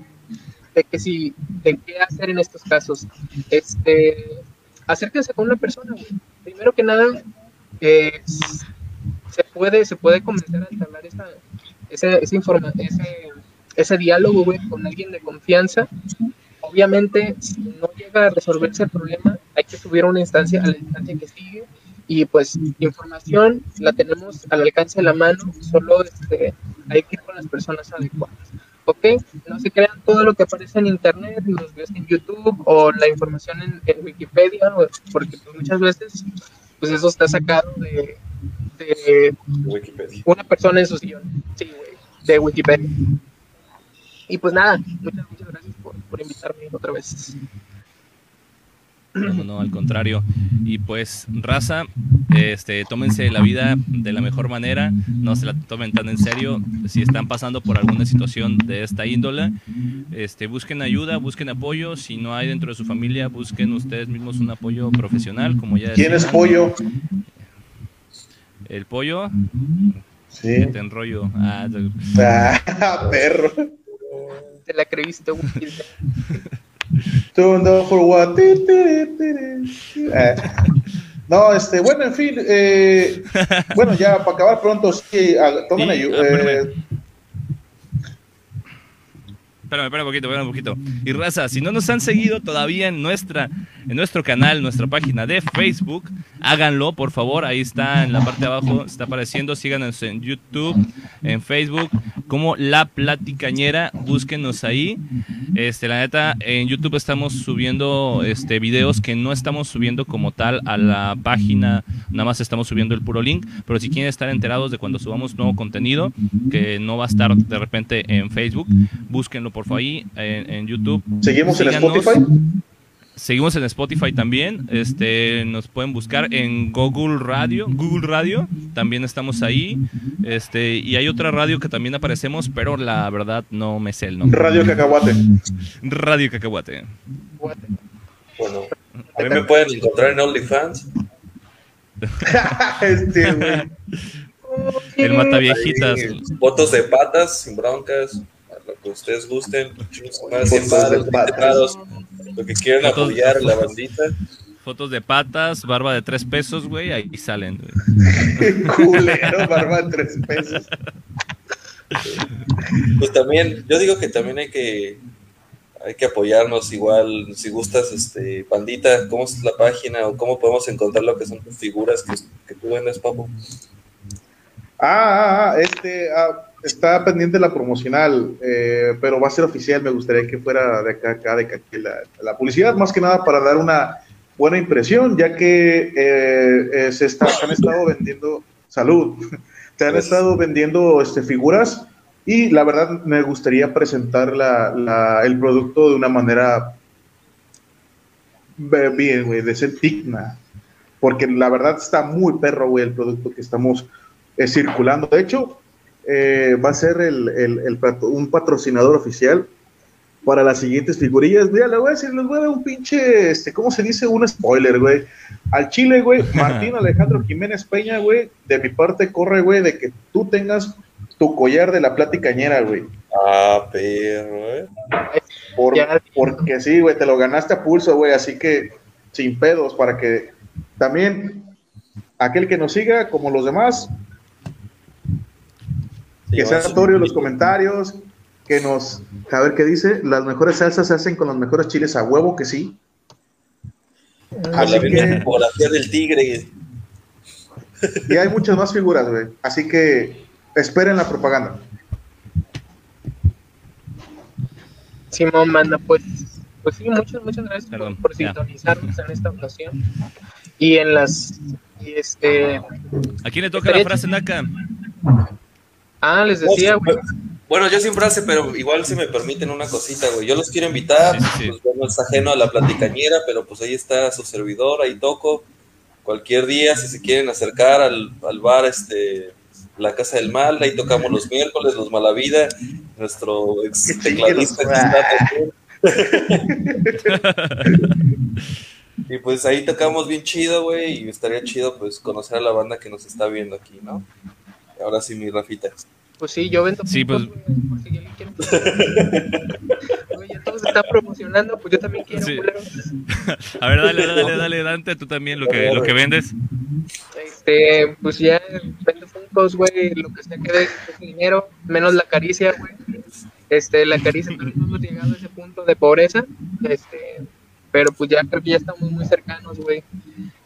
Speaker 2: de que si, de qué hacer en estos casos. Este, acérquense con una persona, Primero que nada, eh, se puede, se puede comenzar a entablar esa, ese, ese, ese, ese diálogo, con alguien de confianza. Obviamente, si no llega a resolverse el problema, hay que subir a una instancia, a la instancia que sigue, y pues información la tenemos al alcance de la mano, solo este, hay que ir con las personas adecuadas. ¿ok? No se crean todo lo que aparece en internet, los ves en YouTube o la información en, Wikipedia, porque pues, muchas veces pues eso está sacado de, una persona en su sillón, sí, güey, de Wikipedia. Y pues nada, muchas, muchas gracias por, por invitarme otra vez.
Speaker 1: No, no, al contrario. Y pues, raza, este, tómense la vida de la mejor manera, no se la tomen tan en serio. Si están pasando por alguna situación de esta índole, este, busquen ayuda, busquen apoyo. Si no hay dentro de su familia, busquen ustedes mismos un apoyo profesional, como ya
Speaker 4: ¿Quién es pollo?
Speaker 1: El pollo.
Speaker 4: Sí.
Speaker 1: Te enrollo. Ah,
Speaker 4: ah perro.
Speaker 2: Te la creíste,
Speaker 4: for what? Eh. No, este, bueno, en fin, eh, bueno, ya para acabar pronto, sí, tomen ayuda. Ah, eh,
Speaker 1: espérame, espérame un poquito, espérame un poquito. Y raza, si no nos han seguido todavía en nuestra, en nuestro canal, nuestra página de Facebook, háganlo, por favor. Ahí está en la parte de abajo, está apareciendo. Síganos en YouTube, en Facebook, como La Platicañera. Búsquenos ahí. Este, la neta, en YouTube estamos subiendo este videos que no estamos subiendo como tal a la página, nada más estamos subiendo el puro link, pero si quieren estar enterados de cuando subamos nuevo contenido, que no va a estar de repente en Facebook, búsquenlo por favor ahí en, en YouTube.
Speaker 4: ¿Seguimos en. Spotify?
Speaker 1: Seguimos en Spotify también. Este, nos pueden buscar en Google Radio. Google Radio, también estamos ahí. Este, y hay otra radio que también aparecemos, pero la verdad no me sé el nombre.
Speaker 4: Radio Cacahuate.
Speaker 1: Radio Cacahuate.
Speaker 3: Bueno, a mí me pueden encontrar en OnlyFans.
Speaker 4: este, güey.
Speaker 1: El Mataviejitas.
Speaker 3: Fotos de patas, sin broncas, lo que ustedes gusten. Más
Speaker 4: de patas.
Speaker 3: Lo que quieran
Speaker 1: Fotos-
Speaker 3: apoyar la bandita.
Speaker 1: Fotos de patas, barba de tres pesos, güey, ahí salen. güey.
Speaker 4: Culero, barba de tres pesos.
Speaker 3: Pues también, yo digo que también hay que hay que apoyarnos igual, si gustas, este, pandita, ¿cómo es la página o cómo podemos encontrar lo que son tus figuras que, que tú vendes, papu?
Speaker 4: Ah, ah, ah, este, ah, está pendiente la promocional, eh, pero va a ser oficial. Me gustaría que fuera de acá, acá de acá, la, la publicidad, más que nada para dar una buena impresión, ya que eh, eh, se, está, se han estado vendiendo, salud, se han estado vendiendo este, figuras y la verdad me gustaría presentar la, la- el producto de una manera bien, güey, de ser digna, porque la verdad está muy perro, güey, el producto que estamos eh, circulando. De hecho, eh, va a ser el, el- el patro- un patrocinador oficial para las siguientes figurillas. Mira, le voy a decir, les voy a dar un pinche, este, ¿cómo se dice? Un spoiler, güey. Al Chile, güey, Martín Alejandro Jiménez Peña, güey, de mi parte corre, güey, de que tú tengas tu collar de la platicañera, güey.
Speaker 3: Ah, perro, ¿eh?
Speaker 4: Por-
Speaker 2: Ya.
Speaker 4: porque sí, güey, te lo ganaste a pulso, güey, así que sin pedos, para que también aquel que nos siga, como los demás, que sea
Speaker 3: vamos.
Speaker 4: notorio los comentarios, que nos, a ver qué dice, las mejores salsas se hacen con los mejores chiles a huevo, que sí.
Speaker 3: Con
Speaker 4: Así
Speaker 3: la misma
Speaker 4: que,
Speaker 3: tipografía del tigre.
Speaker 4: y hay muchas más figuras, güey, así que esperen la propaganda.
Speaker 2: Simón manda, pues, pues sí, muchas, muchas gracias por-
Speaker 1: Perdón,
Speaker 2: por,
Speaker 1: ya.
Speaker 2: sintonizarnos en esta ocasión. Y en las, y este,
Speaker 1: ¿A quién le toca la frase, Naka?
Speaker 2: Ah, les decía, güey,
Speaker 3: Bueno, yo sin frase, pero igual si me permiten una cosita, güey. Yo los quiero invitar,
Speaker 1: Sí, sí, sí.
Speaker 3: pues bueno, es ajeno a la platicañera, pero pues ahí está su servidor, ahí toco. Cualquier día, si se quieren acercar al, al bar, este, la Casa del Mal, ahí tocamos los miércoles, los Malavida, nuestro ex tecladista que está. Y pues ahí tocamos bien chido, güey, y estaría chido pues conocer a la banda que nos está viendo aquí, ¿no? Ahora sí, mi Rafita.
Speaker 2: pues sí, yo vendo
Speaker 1: Sí, pues-
Speaker 2: güey, por si alguien quiere. Güey, ya todos están promocionando, pues yo también quiero,
Speaker 1: Sí. A ver, dale, dale, dale, Dante, tú también lo que, lo que vendes.
Speaker 2: Este, pues ya vendo Funkos, güey, lo que sea que dé dinero, menos la caricia, güey. Este, la caricia todavía no hemos llegado a ese punto de pobreza, este, pero pues ya creo que ya estamos muy cercanos, güey.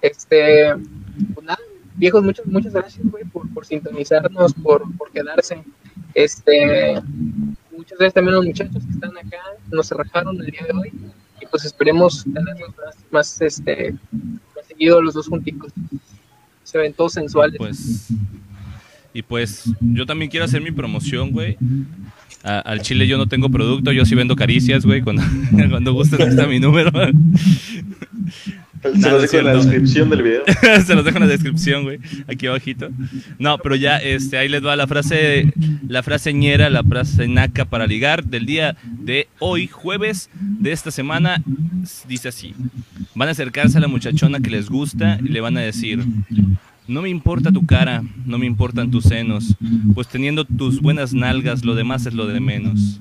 Speaker 2: Este, pues nada, viejos, muchas, muchas gracias, güey, por, por sintonizarnos, por, por quedarse. Este, muchas gracias también a los muchachos que están acá, nos rajaron el día de hoy, y pues esperemos tenerlos más, más este, más seguido los dos junticos. Se ven todos sensuales.
Speaker 1: Pues. Y pues, yo también quiero hacer mi promoción, güey. Al chile yo no tengo producto, yo sí vendo caricias, güey. Cuando, cuando gusten, ahí está mi número.
Speaker 4: Se los dejo en la descripción del video.
Speaker 1: Se los dejo en la descripción, güey. Aquí abajito. No, pero ya, este, ahí les va la frase, la frase ñera, la frase naca para ligar del día de hoy, jueves de esta semana. Dice así. Van a acercarse a la muchachona que les gusta y le van a decir, no me importa tu cara, no me importan tus senos, pues teniendo tus buenas nalgas, lo demás es lo de menos.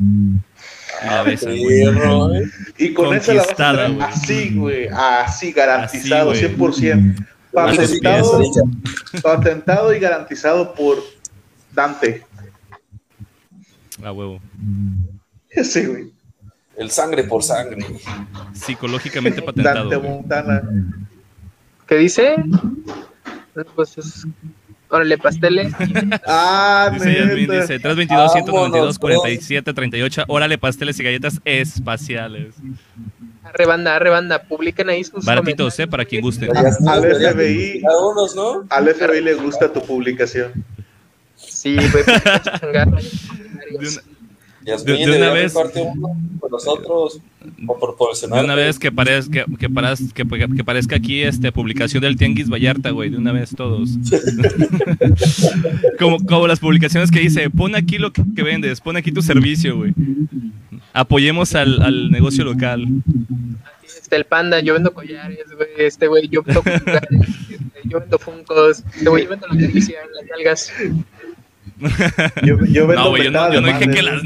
Speaker 1: Y la besan, güey.
Speaker 3: Perro, ¿eh?
Speaker 4: Y con esa la vas a así, güey, así garantizado,
Speaker 1: Así, güey.
Speaker 4: 100%. Patentado, y garantizado por Dante.
Speaker 1: A huevo.
Speaker 4: Sí, güey.
Speaker 3: El sangre por sangre.
Speaker 1: Psicológicamente patentado.
Speaker 4: Dante. Montana.
Speaker 2: ¿Qué dice? Pues es Órale, pasteles.
Speaker 4: Ah,
Speaker 1: Dice Yasmin, dice 322 192
Speaker 3: Vámonos,
Speaker 1: 47 38. Órale, pasteles y galletas espaciales.
Speaker 2: Arre banda, arre banda. Publiquen ahí sus
Speaker 1: Baratitos, ¿eh? Para quien guste.
Speaker 4: Al FBI.
Speaker 3: A unos, ¿no?
Speaker 4: Al FBI le gusta tu publicación.
Speaker 2: Sí, güey. changar.
Speaker 1: De una,
Speaker 3: Yasmín,
Speaker 1: De- de una
Speaker 3: debería
Speaker 1: vez-
Speaker 3: rifarte uno con nosotros o proporcionar.
Speaker 1: de una vez que parezca que, que, parez- que, que parezca aquí este publicación del Tianguis Vallarta, güey, de una vez todos. como, como las publicaciones que dice, pon aquí lo que, que vendes, pon aquí tu servicio, güey. Apoyemos al, al negocio local.
Speaker 2: Este, el panda, yo vendo collares, güey. Este, güey, yo toco este, yo vendo funcos. Este, güey, yo vendo la caricia, las nalgas.
Speaker 4: Yo, yo
Speaker 1: No, güey, yo no, yo dije que las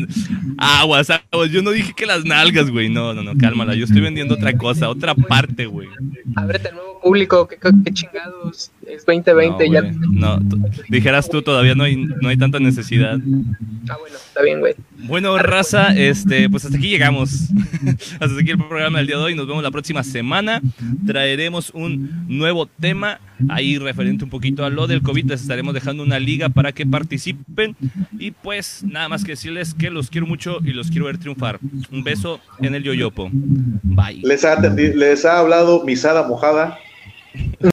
Speaker 1: aguas, aguas, yo no dije que las nalgas, güey. No, no, no, cálmala. Yo estoy vendiendo otra cosa, otra parte, güey.
Speaker 2: Ábrete nuevo público, qué, qué chingados. Es 2020,
Speaker 1: no,
Speaker 2: ya.
Speaker 1: no, dijeras tú, todavía no hay, no hay tanta necesidad.
Speaker 2: Ah, bueno, está bien, güey.
Speaker 1: Bueno, raza, este, pues hasta aquí llegamos. hasta aquí el programa del día de hoy. Nos vemos la próxima semana. Traeremos un nuevo tema ahí referente un poquito a lo del COVID. Les estaremos dejando una liga para que participen. Y pues nada más que decirles que los quiero mucho y los quiero ver triunfar. Un beso en el yoyopo. Bye.
Speaker 4: Les ha, les ha hablado Misada Mojada.